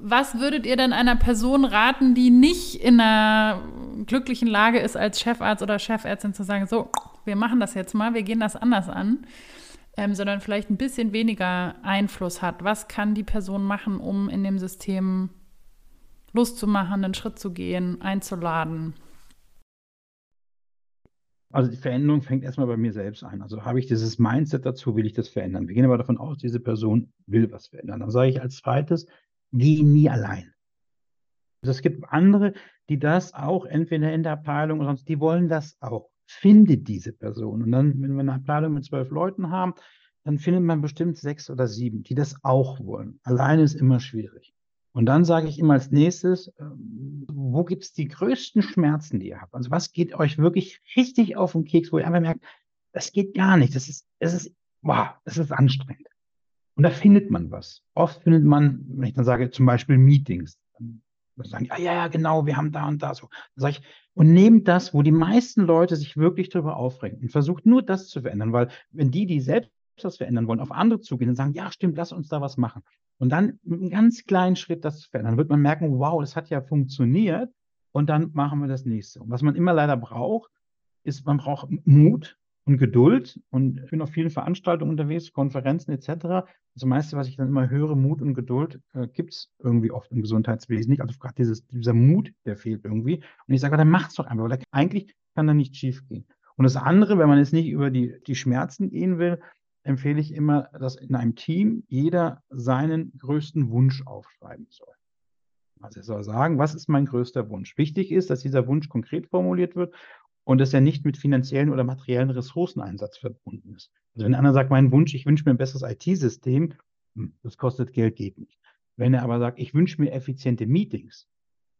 Was würdet ihr denn einer Person raten, die nicht in einer glücklichen Lage ist, als Chefarzt oder Chefärztin zu sagen, so, wir machen das jetzt mal, wir gehen das anders an? Ähm, sondern vielleicht ein bisschen weniger Einfluss hat. Was kann die Person machen, um in dem System Lust zu machen, einen Schritt zu gehen, einzuladen? Also die Veränderung fängt erstmal bei mir selbst an. Also habe ich dieses Mindset dazu, will ich das verändern. Wir gehen aber davon aus, diese Person will was verändern. Dann sage ich als zweites, geh nie allein. Also es gibt andere, die das auch entweder in der Abteilung oder sonst, die wollen das auch. Findet diese Person. Und dann, wenn wir eine Abteilung mit zwölf Leuten haben, dann findet man bestimmt sechs oder sieben, die das auch wollen. Alleine ist immer schwierig. Und dann sage ich immer als nächstes, ähm, wo gibt es die größten Schmerzen, die ihr habt? Also was geht euch wirklich richtig auf den Keks, wo ihr einfach merkt, das geht gar nicht. Das ist, es ist, wow, das ist anstrengend. Und da findet man was. Oft findet man, wenn ich dann sage, zum Beispiel Meetings, dann sagen, ja, ja, ja, genau, wir haben da und da so. Dann sage ich, und nehmt das, wo die meisten Leute sich wirklich darüber aufregen und versucht nur das zu verändern, weil wenn die, die selbst was verändern wollen, auf andere zugehen und sagen, ja, stimmt, lass uns da was machen. Und dann mit einem ganz kleinen Schritt das zu verändern, wird man merken, wow, das hat ja funktioniert. Und dann machen wir das nächste. Und was man immer leider braucht, ist, man braucht Mut und Geduld. Und ich bin auf vielen Veranstaltungen unterwegs, Konferenzen etc. Das meiste, was ich dann immer höre, Mut und Geduld, äh, gibt es irgendwie oft im Gesundheitswesen nicht. Also gerade dieser Mut, der fehlt irgendwie. Und ich sage, dann macht's doch einfach, weil eigentlich kann da nicht schief gehen. Und das andere, wenn man jetzt nicht über die, die Schmerzen gehen will, empfehle ich immer, dass in einem Team jeder seinen größten Wunsch aufschreiben soll. Also er soll sagen, was ist mein größter Wunsch? Wichtig ist, dass dieser Wunsch konkret formuliert wird und dass er nicht mit finanziellen oder materiellen Ressourceneinsatz verbunden ist. Also wenn einer sagt, mein Wunsch, ich wünsche mir ein besseres IT-System, hm, das kostet Geld, geht nicht. Wenn er aber sagt, ich wünsche mir effiziente Meetings,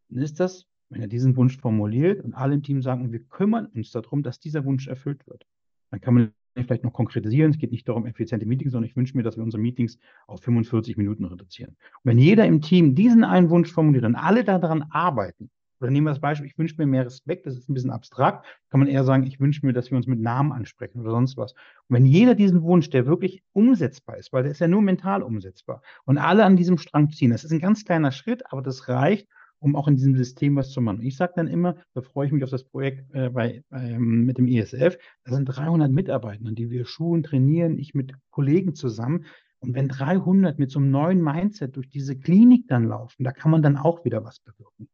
dann ist das, wenn er diesen Wunsch formuliert und alle im Team sagen, wir kümmern uns darum, dass dieser Wunsch erfüllt wird. Dann kann man vielleicht noch konkretisieren. Es geht nicht darum, effiziente Meetings, sondern ich wünsche mir, dass wir unsere Meetings auf 45 Minuten reduzieren. Und wenn jeder im Team diesen einen Wunsch formuliert und alle daran arbeiten, oder nehmen wir das Beispiel, ich wünsche mir mehr Respekt, das ist ein bisschen abstrakt, kann man eher sagen, ich wünsche mir, dass wir uns mit Namen ansprechen oder sonst was. Und wenn jeder diesen Wunsch, der wirklich umsetzbar ist, weil der ist ja nur mental umsetzbar, und alle an diesem Strang ziehen, das ist ein ganz kleiner Schritt, aber das reicht, um auch in diesem System was zu machen. Ich sage dann immer, da freue ich mich auf das Projekt äh, bei, ähm, mit dem ISF, da sind 300 Mitarbeiter, die wir schulen, trainieren, ich mit Kollegen zusammen. Und wenn 300 mit so einem neuen Mindset durch diese Klinik dann laufen, da kann man dann auch wieder was bewirken.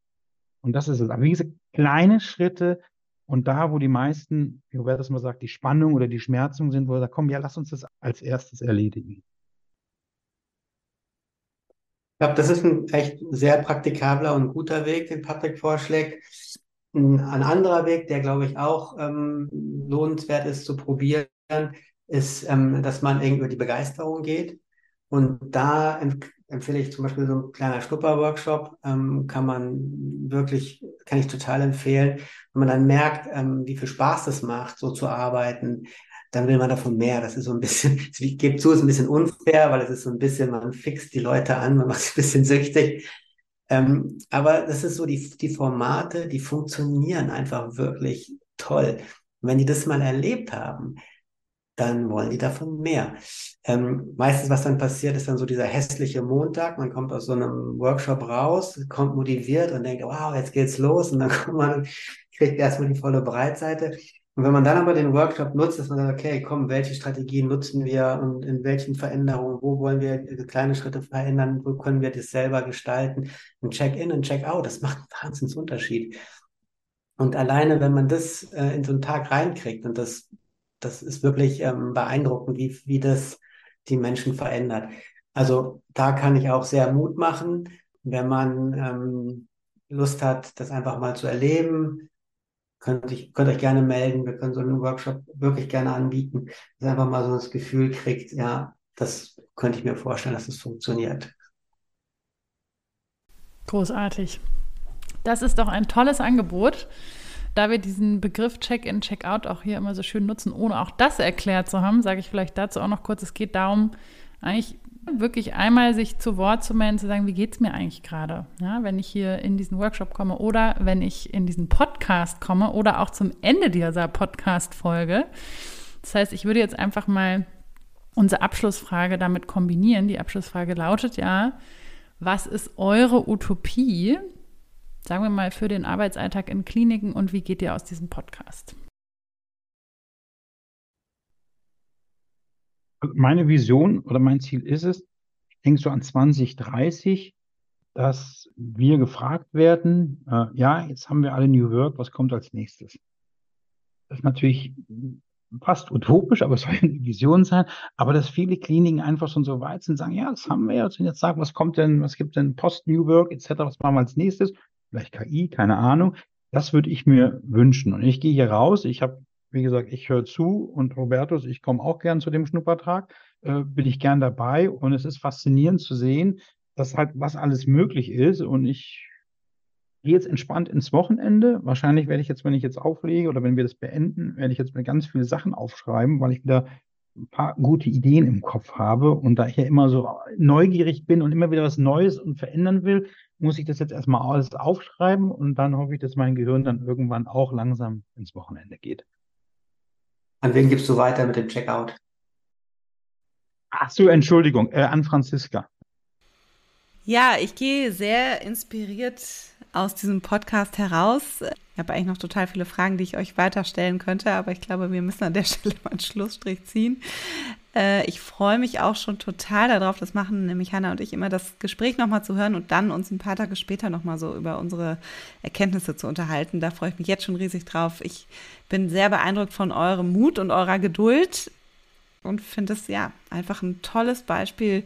Und das ist es. Aber wie gesagt, kleine Schritte und da, wo die meisten, wie Robert das mal sagt, die Spannung oder die Schmerzung sind, wo er sagt, komm, ja, lass uns das als erstes erledigen. Ich glaube, das ist ein echt sehr praktikabler und guter Weg, den Patrick vorschlägt. Ein, anderer Weg, der, glaube ich, auch ähm, lohnenswert ist zu probieren, ist, ähm, dass man irgendwie über die Begeisterung geht. Und da empf empfehle ich zum Beispiel so ein kleiner Schnupperworkshop, ähm, kann man wirklich, kann ich total empfehlen. Wenn man dann merkt, ähm, wie viel Spaß das macht, so zu arbeiten, dann will man davon mehr. Das ist so ein bisschen, (laughs) ich gebe zu, ist ein bisschen unfair, weil es ist so ein bisschen, man fixt die Leute an, man macht sie ein bisschen süchtig. Ähm, aber das ist so, die, die Formate, die funktionieren einfach wirklich toll. Und wenn die das mal erlebt haben, dann wollen die davon mehr. Ähm, meistens, was dann passiert, ist dann so dieser hässliche Montag. Man kommt aus so einem Workshop raus, kommt motiviert und denkt, wow, jetzt geht's los. Und dann (laughs) kommt man, kriegt erstmal die volle Breitseite. Und wenn man dann aber den Workshop nutzt, dass man sagt, okay, komm, welche Strategien nutzen wir und in welchen Veränderungen, wo wollen wir kleine Schritte verändern, wo können wir das selber gestalten? Ein Check-in und Check-out, das macht einen Wahnsinnsunterschied. Und alleine, wenn man das äh, in so einen Tag reinkriegt, und das, das ist wirklich ähm, beeindruckend, wie, wie das die Menschen verändert. Also da kann ich auch sehr Mut machen, wenn man ähm, Lust hat, das einfach mal zu erleben, könnt, ich, könnt euch gerne melden. Wir können so einen Workshop wirklich gerne anbieten, dass ihr einfach mal so das Gefühl kriegt, ja, das könnte ich mir vorstellen, dass es das funktioniert. Großartig. Das ist doch ein tolles Angebot. Da wir diesen Begriff Check-in, Check-out auch hier immer so schön nutzen, ohne auch das erklärt zu haben, sage ich vielleicht dazu auch noch kurz, es geht darum, eigentlich wirklich einmal sich zu Wort zu melden, zu sagen, wie geht es mir eigentlich gerade, ja, wenn ich hier in diesen Workshop komme oder wenn ich in diesen Podcast komme oder auch zum Ende dieser Podcast-Folge. Das heißt, ich würde jetzt einfach mal unsere Abschlussfrage damit kombinieren. Die Abschlussfrage lautet ja, was ist eure Utopie, sagen wir mal, für den Arbeitsalltag in Kliniken und wie geht ihr aus diesem Podcast? meine Vision oder mein Ziel ist es, ich denke so an 2030, dass wir gefragt werden, äh, ja, jetzt haben wir alle New Work, was kommt als nächstes? Das ist natürlich fast utopisch, aber es soll eine Vision sein, aber dass viele Kliniken einfach schon so weit sind, sagen, ja, das haben wir jetzt und jetzt sagen, was kommt denn, was gibt denn Post-New Work etc., was machen wir als nächstes? Vielleicht KI, keine Ahnung. Das würde ich mir wünschen. Und ich gehe hier raus, ich habe wie gesagt, ich höre zu und Robertus, ich komme auch gern zu dem Schnuppertag, äh, bin ich gern dabei und es ist faszinierend zu sehen, dass halt was alles möglich ist und ich gehe jetzt entspannt ins Wochenende. Wahrscheinlich werde ich jetzt, wenn ich jetzt auflege oder wenn wir das beenden, werde ich jetzt mir ganz viele Sachen aufschreiben, weil ich wieder ein paar gute Ideen im Kopf habe. Und da ich ja immer so neugierig bin und immer wieder was Neues und verändern will, muss ich das jetzt erstmal alles aufschreiben und dann hoffe ich, dass mein Gehirn dann irgendwann auch langsam ins Wochenende geht. An wen gibst du weiter mit dem Checkout? Ach so, Entschuldigung, äh, an Franziska. Ja, ich gehe sehr inspiriert aus diesem Podcast heraus. Ich habe eigentlich noch total viele Fragen, die ich euch weiterstellen könnte, aber ich glaube, wir müssen an der (laughs) Stelle mal einen Schlussstrich ziehen. Äh, ich freue mich auch schon total darauf, das machen nämlich Hanna und ich immer, das Gespräch nochmal zu hören und dann uns ein paar Tage später nochmal so über unsere Erkenntnisse zu unterhalten. Da freue ich mich jetzt schon riesig drauf. Ich bin sehr beeindruckt von eurem Mut und eurer Geduld und finde es ja einfach ein tolles Beispiel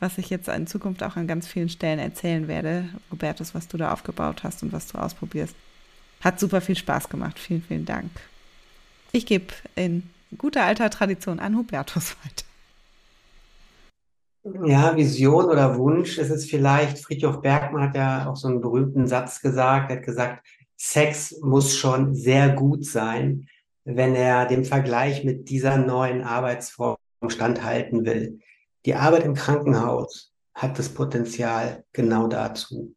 was ich jetzt in Zukunft auch an ganz vielen Stellen erzählen werde. Robertus, was du da aufgebaut hast und was du ausprobierst. Hat super viel Spaß gemacht. Vielen, vielen Dank. Ich gebe in guter alter Tradition an Hubertus weiter. Ja, Vision oder Wunsch ist es vielleicht, Friedhof Bergmann hat ja auch so einen berühmten Satz gesagt, er hat gesagt, Sex muss schon sehr gut sein, wenn er dem Vergleich mit dieser neuen Arbeitsform standhalten will. Die Arbeit im Krankenhaus hat das Potenzial genau dazu.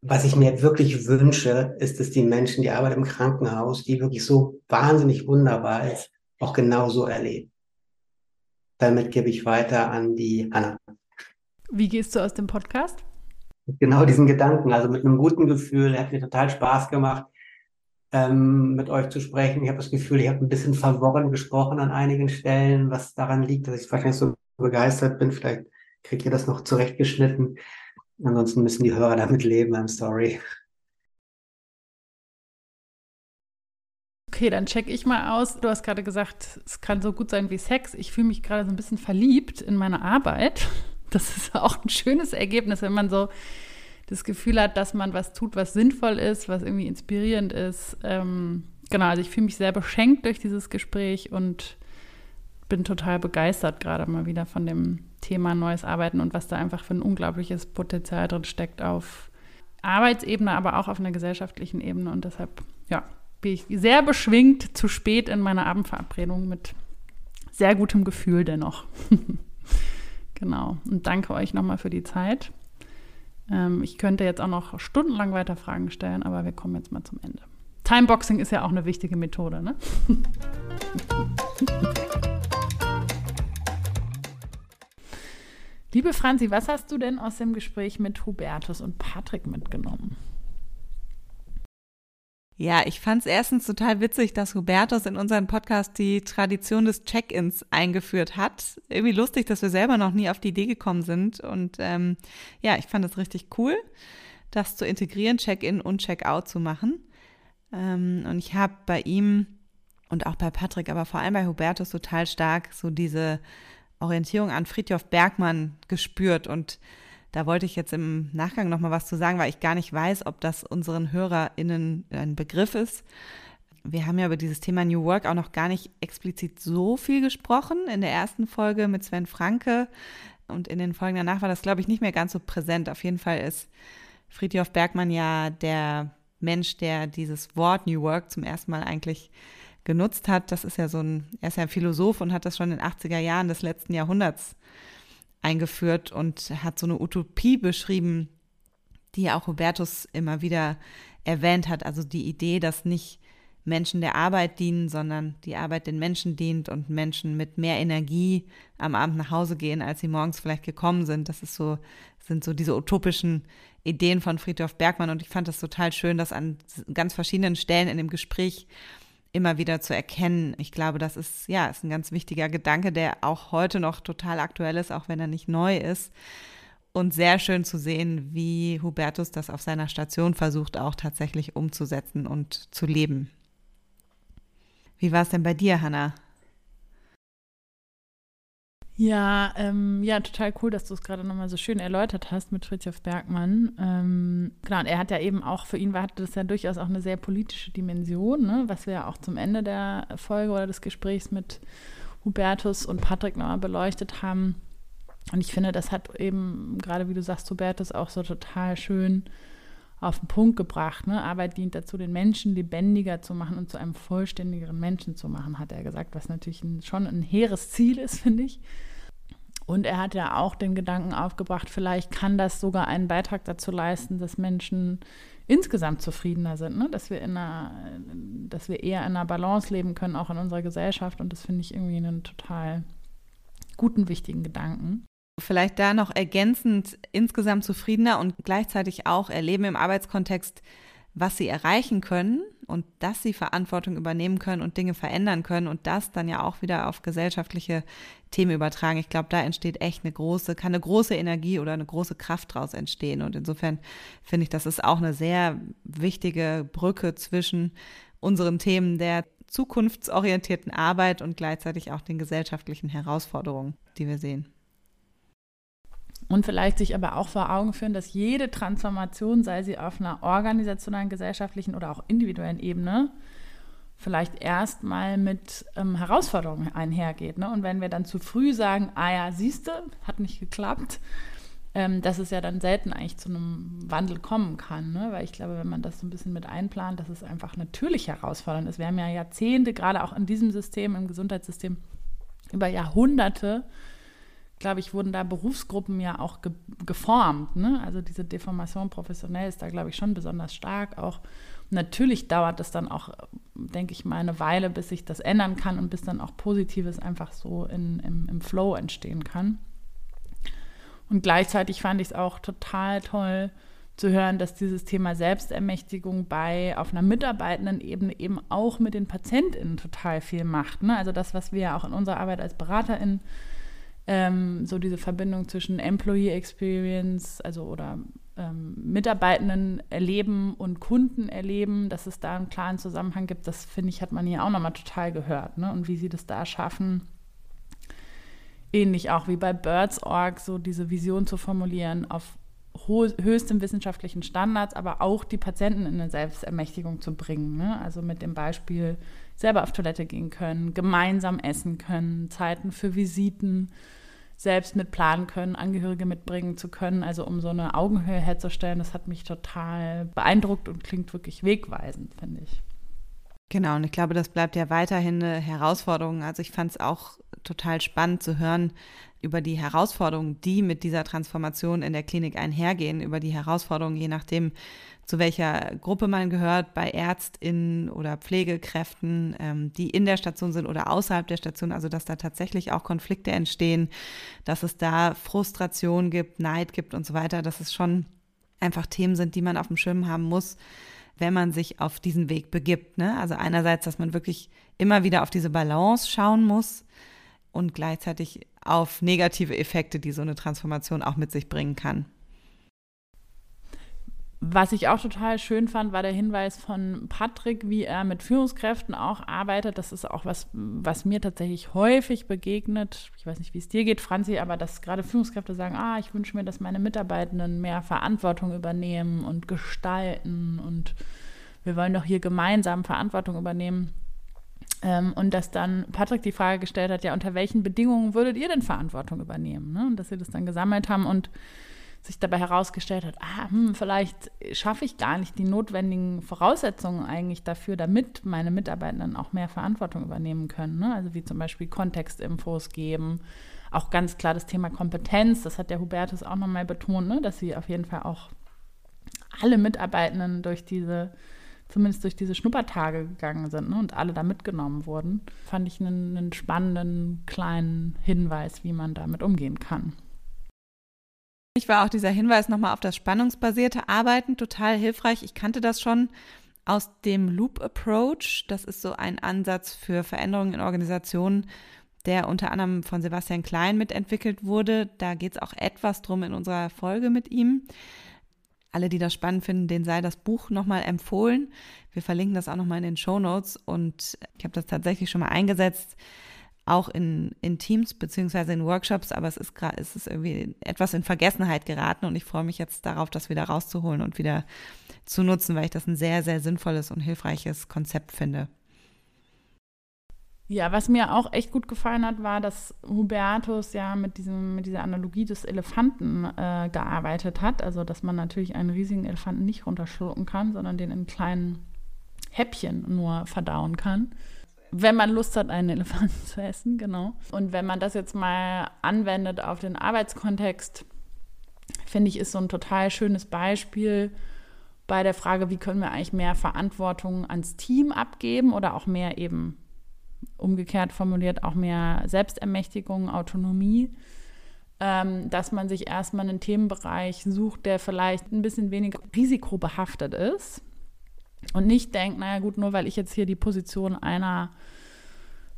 Was ich mir wirklich wünsche, ist, dass die Menschen die Arbeit im Krankenhaus, die wirklich so wahnsinnig wunderbar ist, auch genauso erleben. Damit gebe ich weiter an die Anna. Wie gehst du aus dem Podcast? Genau diesen Gedanken, also mit einem guten Gefühl, hat mir total Spaß gemacht, ähm, mit euch zu sprechen. Ich habe das Gefühl, ich habe ein bisschen verworren gesprochen an einigen Stellen, was daran liegt, dass ich wahrscheinlich so begeistert bin. Vielleicht kriegt ihr das noch zurechtgeschnitten. Ansonsten müssen die Hörer damit leben. I'm sorry. Okay, dann check ich mal aus. Du hast gerade gesagt, es kann so gut sein wie Sex. Ich fühle mich gerade so ein bisschen verliebt in meine Arbeit. (laughs) Das ist auch ein schönes Ergebnis, wenn man so das Gefühl hat, dass man was tut, was sinnvoll ist, was irgendwie inspirierend ist. Ähm, genau, also ich fühle mich sehr beschenkt durch dieses Gespräch und bin total begeistert gerade mal wieder von dem Thema neues Arbeiten und was da einfach für ein unglaubliches Potenzial drin steckt auf Arbeitsebene, aber auch auf einer gesellschaftlichen Ebene. Und deshalb, ja, bin ich sehr beschwingt zu spät in meiner Abendverabredung mit sehr gutem Gefühl dennoch. (laughs) genau. Und danke euch nochmal für die Zeit. Ähm, ich könnte jetzt auch noch stundenlang weiter Fragen stellen, aber wir kommen jetzt mal zum Ende. Timeboxing ist ja auch eine wichtige Methode, ne? (laughs) Liebe Franzi, was hast du denn aus dem Gespräch mit Hubertus und Patrick mitgenommen? Ja, ich fand es erstens total witzig, dass Hubertus in unseren Podcast die Tradition des Check-ins eingeführt hat. Irgendwie lustig, dass wir selber noch nie auf die Idee gekommen sind. Und ähm, ja, ich fand es richtig cool, das zu integrieren, Check-in und Check-out zu machen. Ähm, und ich habe bei ihm und auch bei Patrick, aber vor allem bei Hubertus total stark so diese Orientierung an Friedhof Bergmann gespürt und da wollte ich jetzt im Nachgang noch mal was zu sagen, weil ich gar nicht weiß, ob das unseren HörerInnen ein Begriff ist. Wir haben ja über dieses Thema New Work auch noch gar nicht explizit so viel gesprochen. In der ersten Folge mit Sven Franke und in den Folgen danach war das, glaube ich, nicht mehr ganz so präsent. Auf jeden Fall ist Friedhof Bergmann ja der Mensch, der dieses Wort New Work zum ersten Mal eigentlich genutzt hat. Das ist ja so ein, er ist ja ein Philosoph und hat das schon in den 80er Jahren des letzten Jahrhunderts eingeführt und hat so eine Utopie beschrieben, die auch Hubertus immer wieder erwähnt hat. Also die Idee, dass nicht Menschen der Arbeit dienen, sondern die Arbeit den Menschen dient und Menschen mit mehr Energie am Abend nach Hause gehen, als sie morgens vielleicht gekommen sind. Das ist so, sind so diese utopischen Ideen von Friedhof Bergmann und ich fand das total schön, dass an ganz verschiedenen Stellen in dem Gespräch immer wieder zu erkennen. Ich glaube, das ist, ja, ist ein ganz wichtiger Gedanke, der auch heute noch total aktuell ist, auch wenn er nicht neu ist. Und sehr schön zu sehen, wie Hubertus das auf seiner Station versucht, auch tatsächlich umzusetzen und zu leben. Wie war es denn bei dir, Hannah? Ja, ähm, ja, total cool, dass du es gerade nochmal so schön erläutert hast mit Fritjof Bergmann. Ähm, genau, und er hat ja eben auch, für ihn war das ja durchaus auch eine sehr politische Dimension, ne, was wir ja auch zum Ende der Folge oder des Gesprächs mit Hubertus und Patrick nochmal beleuchtet haben. Und ich finde, das hat eben, gerade wie du sagst, Hubertus auch so total schön auf den Punkt gebracht. Ne? Arbeit dient dazu, den Menschen lebendiger zu machen und zu einem vollständigeren Menschen zu machen, hat er gesagt, was natürlich ein, schon ein hehres Ziel ist, finde ich. Und er hat ja auch den Gedanken aufgebracht, vielleicht kann das sogar einen Beitrag dazu leisten, dass Menschen insgesamt zufriedener sind, ne? dass, wir in einer, dass wir eher in einer Balance leben können, auch in unserer Gesellschaft. Und das finde ich irgendwie einen total guten, wichtigen Gedanken. Vielleicht da noch ergänzend insgesamt zufriedener und gleichzeitig auch erleben im Arbeitskontext, was sie erreichen können und dass sie Verantwortung übernehmen können und Dinge verändern können und das dann ja auch wieder auf gesellschaftliche Themen übertragen. Ich glaube, da entsteht echt eine große, kann eine große Energie oder eine große Kraft daraus entstehen. Und insofern finde ich, das ist auch eine sehr wichtige Brücke zwischen unseren Themen der zukunftsorientierten Arbeit und gleichzeitig auch den gesellschaftlichen Herausforderungen, die wir sehen. Und vielleicht sich aber auch vor Augen führen, dass jede Transformation, sei sie auf einer organisationalen, gesellschaftlichen oder auch individuellen Ebene, vielleicht erstmal mit ähm, Herausforderungen einhergeht. Ne? Und wenn wir dann zu früh sagen, ah ja, siehste, hat nicht geklappt, ähm, dass es ja dann selten eigentlich zu einem Wandel kommen kann. Ne? Weil ich glaube, wenn man das so ein bisschen mit einplant, dass es einfach natürlich herausfordernd ist. Wir haben ja Jahrzehnte, gerade auch in diesem System, im Gesundheitssystem, über Jahrhunderte glaube ich, wurden da Berufsgruppen ja auch ge geformt. Ne? Also diese Deformation professionell ist da, glaube ich, schon besonders stark. Auch natürlich dauert es dann auch, denke ich mal, eine Weile, bis sich das ändern kann und bis dann auch Positives einfach so in, im, im Flow entstehen kann. Und gleichzeitig fand ich es auch total toll zu hören, dass dieses Thema Selbstermächtigung bei auf einer mitarbeitenden Ebene eben auch mit den PatientInnen total viel macht. Ne? Also das, was wir ja auch in unserer Arbeit als BeraterInnen ähm, so diese Verbindung zwischen Employee Experience, also oder ähm, Mitarbeitenden erleben und Kunden erleben, dass es da einen klaren Zusammenhang gibt, das finde ich, hat man hier auch nochmal total gehört. Ne? Und wie sie das da schaffen, ähnlich auch wie bei Birds.org, so diese Vision zu formulieren auf höchstem wissenschaftlichen Standards, aber auch die Patienten in eine Selbstermächtigung zu bringen. Ne? Also mit dem Beispiel selber auf Toilette gehen können, gemeinsam essen können, Zeiten für Visiten selbst mit planen können, Angehörige mitbringen zu können, also um so eine Augenhöhe herzustellen, das hat mich total beeindruckt und klingt wirklich wegweisend, finde ich. Genau, und ich glaube, das bleibt ja weiterhin eine Herausforderung. Also ich fand es auch total spannend zu hören über die Herausforderungen, die mit dieser Transformation in der Klinik einhergehen, über die Herausforderungen, je nachdem, zu welcher Gruppe man gehört, bei Ärztinnen oder Pflegekräften, ähm, die in der Station sind oder außerhalb der Station, also dass da tatsächlich auch Konflikte entstehen, dass es da Frustration gibt, Neid gibt und so weiter, dass es schon einfach Themen sind, die man auf dem Schirm haben muss, wenn man sich auf diesen Weg begibt. Ne? Also einerseits, dass man wirklich immer wieder auf diese Balance schauen muss und gleichzeitig auf negative Effekte, die so eine Transformation auch mit sich bringen kann. Was ich auch total schön fand, war der Hinweis von Patrick, wie er mit Führungskräften auch arbeitet. Das ist auch was, was mir tatsächlich häufig begegnet. Ich weiß nicht, wie es dir geht, Franzi, aber dass gerade Führungskräfte sagen, ah, ich wünsche mir, dass meine Mitarbeitenden mehr Verantwortung übernehmen und gestalten und wir wollen doch hier gemeinsam Verantwortung übernehmen. Ähm, und dass dann Patrick die Frage gestellt hat, ja, unter welchen Bedingungen würdet ihr denn Verantwortung übernehmen? Ne? Und dass sie das dann gesammelt haben und sich dabei herausgestellt hat, ah, hm, vielleicht schaffe ich gar nicht die notwendigen Voraussetzungen eigentlich dafür, damit meine Mitarbeitenden auch mehr Verantwortung übernehmen können. Ne? Also wie zum Beispiel Kontextinfos geben, auch ganz klar das Thema Kompetenz, das hat der Hubertus auch nochmal betont, ne? dass sie auf jeden Fall auch alle Mitarbeitenden durch diese, zumindest durch diese Schnuppertage gegangen sind ne? und alle da mitgenommen wurden. Fand ich einen, einen spannenden kleinen Hinweis, wie man damit umgehen kann. Ich war auch dieser Hinweis nochmal auf das spannungsbasierte Arbeiten total hilfreich. Ich kannte das schon aus dem Loop Approach. Das ist so ein Ansatz für Veränderungen in Organisationen, der unter anderem von Sebastian Klein mitentwickelt wurde. Da geht es auch etwas drum in unserer Folge mit ihm. Alle, die das spannend finden, denen sei das Buch nochmal empfohlen. Wir verlinken das auch nochmal in den Show Notes und ich habe das tatsächlich schon mal eingesetzt auch in, in Teams beziehungsweise in Workshops, aber es ist gerade, es ist irgendwie etwas in Vergessenheit geraten und ich freue mich jetzt darauf, das wieder rauszuholen und wieder zu nutzen, weil ich das ein sehr, sehr sinnvolles und hilfreiches Konzept finde. Ja, was mir auch echt gut gefallen hat, war, dass Hubertus ja mit, diesem, mit dieser Analogie des Elefanten äh, gearbeitet hat. Also, dass man natürlich einen riesigen Elefanten nicht runterschlucken kann, sondern den in kleinen Häppchen nur verdauen kann. Wenn man Lust hat, einen Elefanten (laughs) zu essen, genau. Und wenn man das jetzt mal anwendet auf den Arbeitskontext, finde ich, ist so ein total schönes Beispiel bei der Frage, wie können wir eigentlich mehr Verantwortung ans Team abgeben oder auch mehr eben umgekehrt formuliert auch mehr Selbstermächtigung, Autonomie, ähm, dass man sich erstmal einen Themenbereich sucht, der vielleicht ein bisschen weniger risikobehaftet ist und nicht denkt, naja gut, nur weil ich jetzt hier die Position einer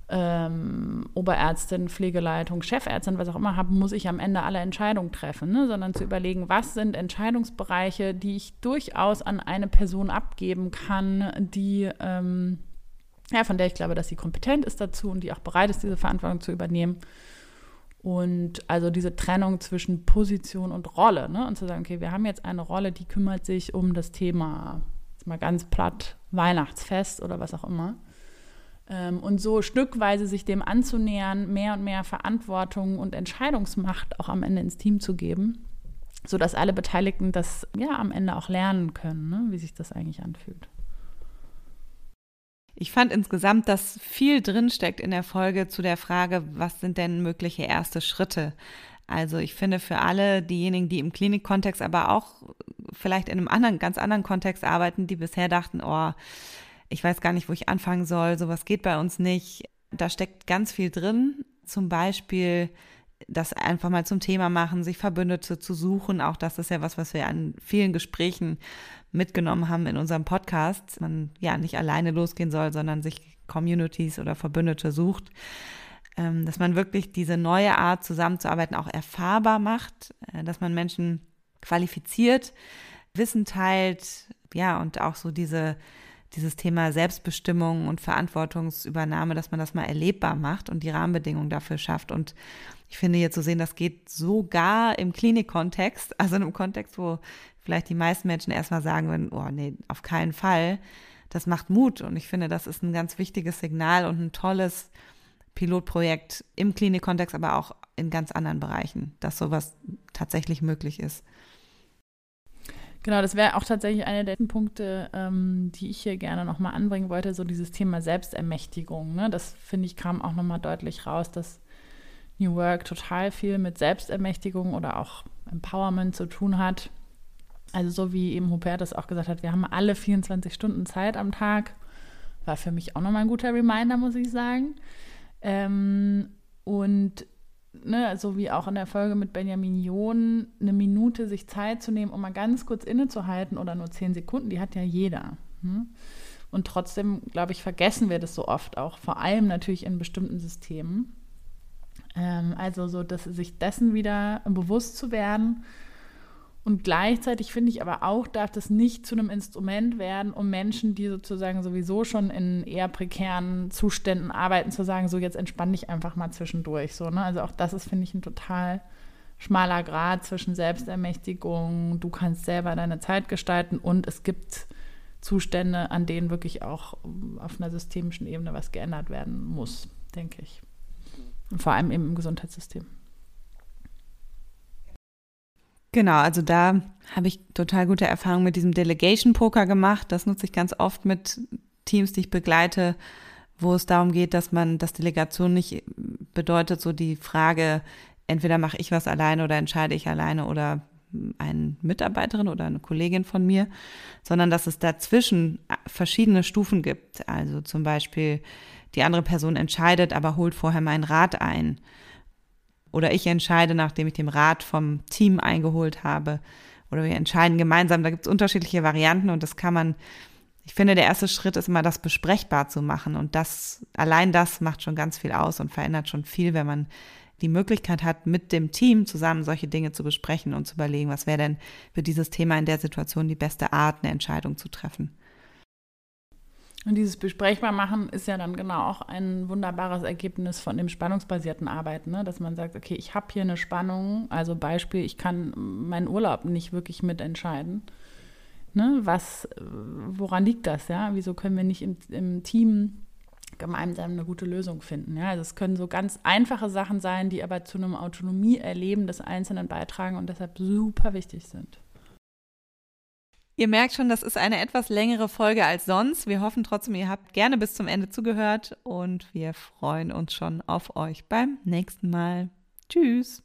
ähm, Oberärztin, Pflegeleitung, Chefärztin, was auch immer habe, muss ich am Ende alle Entscheidungen treffen, ne? sondern zu überlegen, was sind Entscheidungsbereiche, die ich durchaus an eine Person abgeben kann, die ähm, ja, von der ich glaube, dass sie kompetent ist dazu und die auch bereit ist, diese Verantwortung zu übernehmen. Und also diese Trennung zwischen Position und Rolle, ne? Und zu sagen, okay, wir haben jetzt eine Rolle, die kümmert sich um das Thema, mal ganz platt, Weihnachtsfest oder was auch immer. Ähm, und so stückweise sich dem anzunähern, mehr und mehr Verantwortung und Entscheidungsmacht auch am Ende ins Team zu geben, sodass alle Beteiligten das ja am Ende auch lernen können, ne? wie sich das eigentlich anfühlt. Ich fand insgesamt, dass viel drinsteckt in der Folge zu der Frage, was sind denn mögliche erste Schritte? Also ich finde für alle diejenigen, die im Klinikkontext, aber auch vielleicht in einem anderen, ganz anderen Kontext arbeiten, die bisher dachten, oh, ich weiß gar nicht, wo ich anfangen soll, sowas geht bei uns nicht. Da steckt ganz viel drin. Zum Beispiel das einfach mal zum Thema machen, sich Verbündete zu suchen. Auch das ist ja was, was wir an vielen Gesprächen mitgenommen haben in unserem Podcast. Man ja nicht alleine losgehen soll, sondern sich Communities oder Verbündete sucht. Ähm, dass man wirklich diese neue Art zusammenzuarbeiten auch erfahrbar macht, äh, dass man Menschen qualifiziert, Wissen teilt, ja, und auch so diese dieses Thema Selbstbestimmung und Verantwortungsübernahme, dass man das mal erlebbar macht und die Rahmenbedingungen dafür schafft. Und ich finde jetzt zu sehen, das geht sogar im Klinikkontext, (laughs) also in einem Kontext, wo vielleicht die meisten Menschen erstmal sagen würden, oh nee, auf keinen Fall. Das macht Mut und ich finde, das ist ein ganz wichtiges Signal und ein tolles Pilotprojekt im Klinikkontext, aber auch in ganz anderen Bereichen, dass sowas tatsächlich möglich ist. Genau, das wäre auch tatsächlich einer der Punkte, ähm, die ich hier gerne nochmal anbringen wollte, so dieses Thema Selbstermächtigung. Ne? Das finde ich kam auch nochmal deutlich raus, dass New Work total viel mit Selbstermächtigung oder auch Empowerment zu tun hat. Also so wie eben Hubert das auch gesagt hat, wir haben alle 24 Stunden Zeit am Tag. War für mich auch nochmal ein guter Reminder, muss ich sagen. Ähm, und ne, so wie auch in der Folge mit Benjamin John, eine Minute sich Zeit zu nehmen, um mal ganz kurz innezuhalten oder nur zehn Sekunden, die hat ja jeder. Ne? Und trotzdem, glaube ich, vergessen wir das so oft auch, vor allem natürlich in bestimmten Systemen. Ähm, also so, dass sich dessen wieder bewusst zu werden und gleichzeitig finde ich aber auch, darf das nicht zu einem Instrument werden, um Menschen, die sozusagen sowieso schon in eher prekären Zuständen arbeiten, zu sagen, so jetzt entspann dich einfach mal zwischendurch. So, ne? Also auch das ist, finde ich, ein total schmaler Grad zwischen Selbstermächtigung, du kannst selber deine Zeit gestalten und es gibt Zustände, an denen wirklich auch auf einer systemischen Ebene was geändert werden muss, denke ich. Und vor allem eben im Gesundheitssystem. Genau, also da habe ich total gute Erfahrungen mit diesem Delegation Poker gemacht. Das nutze ich ganz oft mit Teams, die ich begleite, wo es darum geht, dass man, dass Delegation nicht bedeutet, so die Frage, entweder mache ich was alleine oder entscheide ich alleine oder eine Mitarbeiterin oder eine Kollegin von mir, sondern dass es dazwischen verschiedene Stufen gibt. Also zum Beispiel die andere Person entscheidet, aber holt vorher meinen Rat ein oder ich entscheide, nachdem ich den Rat vom Team eingeholt habe. Oder wir entscheiden gemeinsam. Da gibt es unterschiedliche Varianten und das kann man, ich finde, der erste Schritt ist immer, das besprechbar zu machen. Und das, allein das macht schon ganz viel aus und verändert schon viel, wenn man die Möglichkeit hat, mit dem Team zusammen solche Dinge zu besprechen und zu überlegen, was wäre denn für dieses Thema in der Situation die beste Art, eine Entscheidung zu treffen. Und dieses besprechbar machen ist ja dann genau auch ein wunderbares Ergebnis von dem spannungsbasierten Arbeiten, ne? dass man sagt, okay, ich habe hier eine Spannung, also Beispiel, ich kann meinen Urlaub nicht wirklich mitentscheiden. Ne? Was, woran liegt das, ja? Wieso können wir nicht im, im Team gemeinsam eine gute Lösung finden. Ja, also es können so ganz einfache Sachen sein, die aber zu einem Autonomieerleben des Einzelnen beitragen und deshalb super wichtig sind. Ihr merkt schon, das ist eine etwas längere Folge als sonst. Wir hoffen trotzdem, ihr habt gerne bis zum Ende zugehört und wir freuen uns schon auf euch beim nächsten Mal. Tschüss.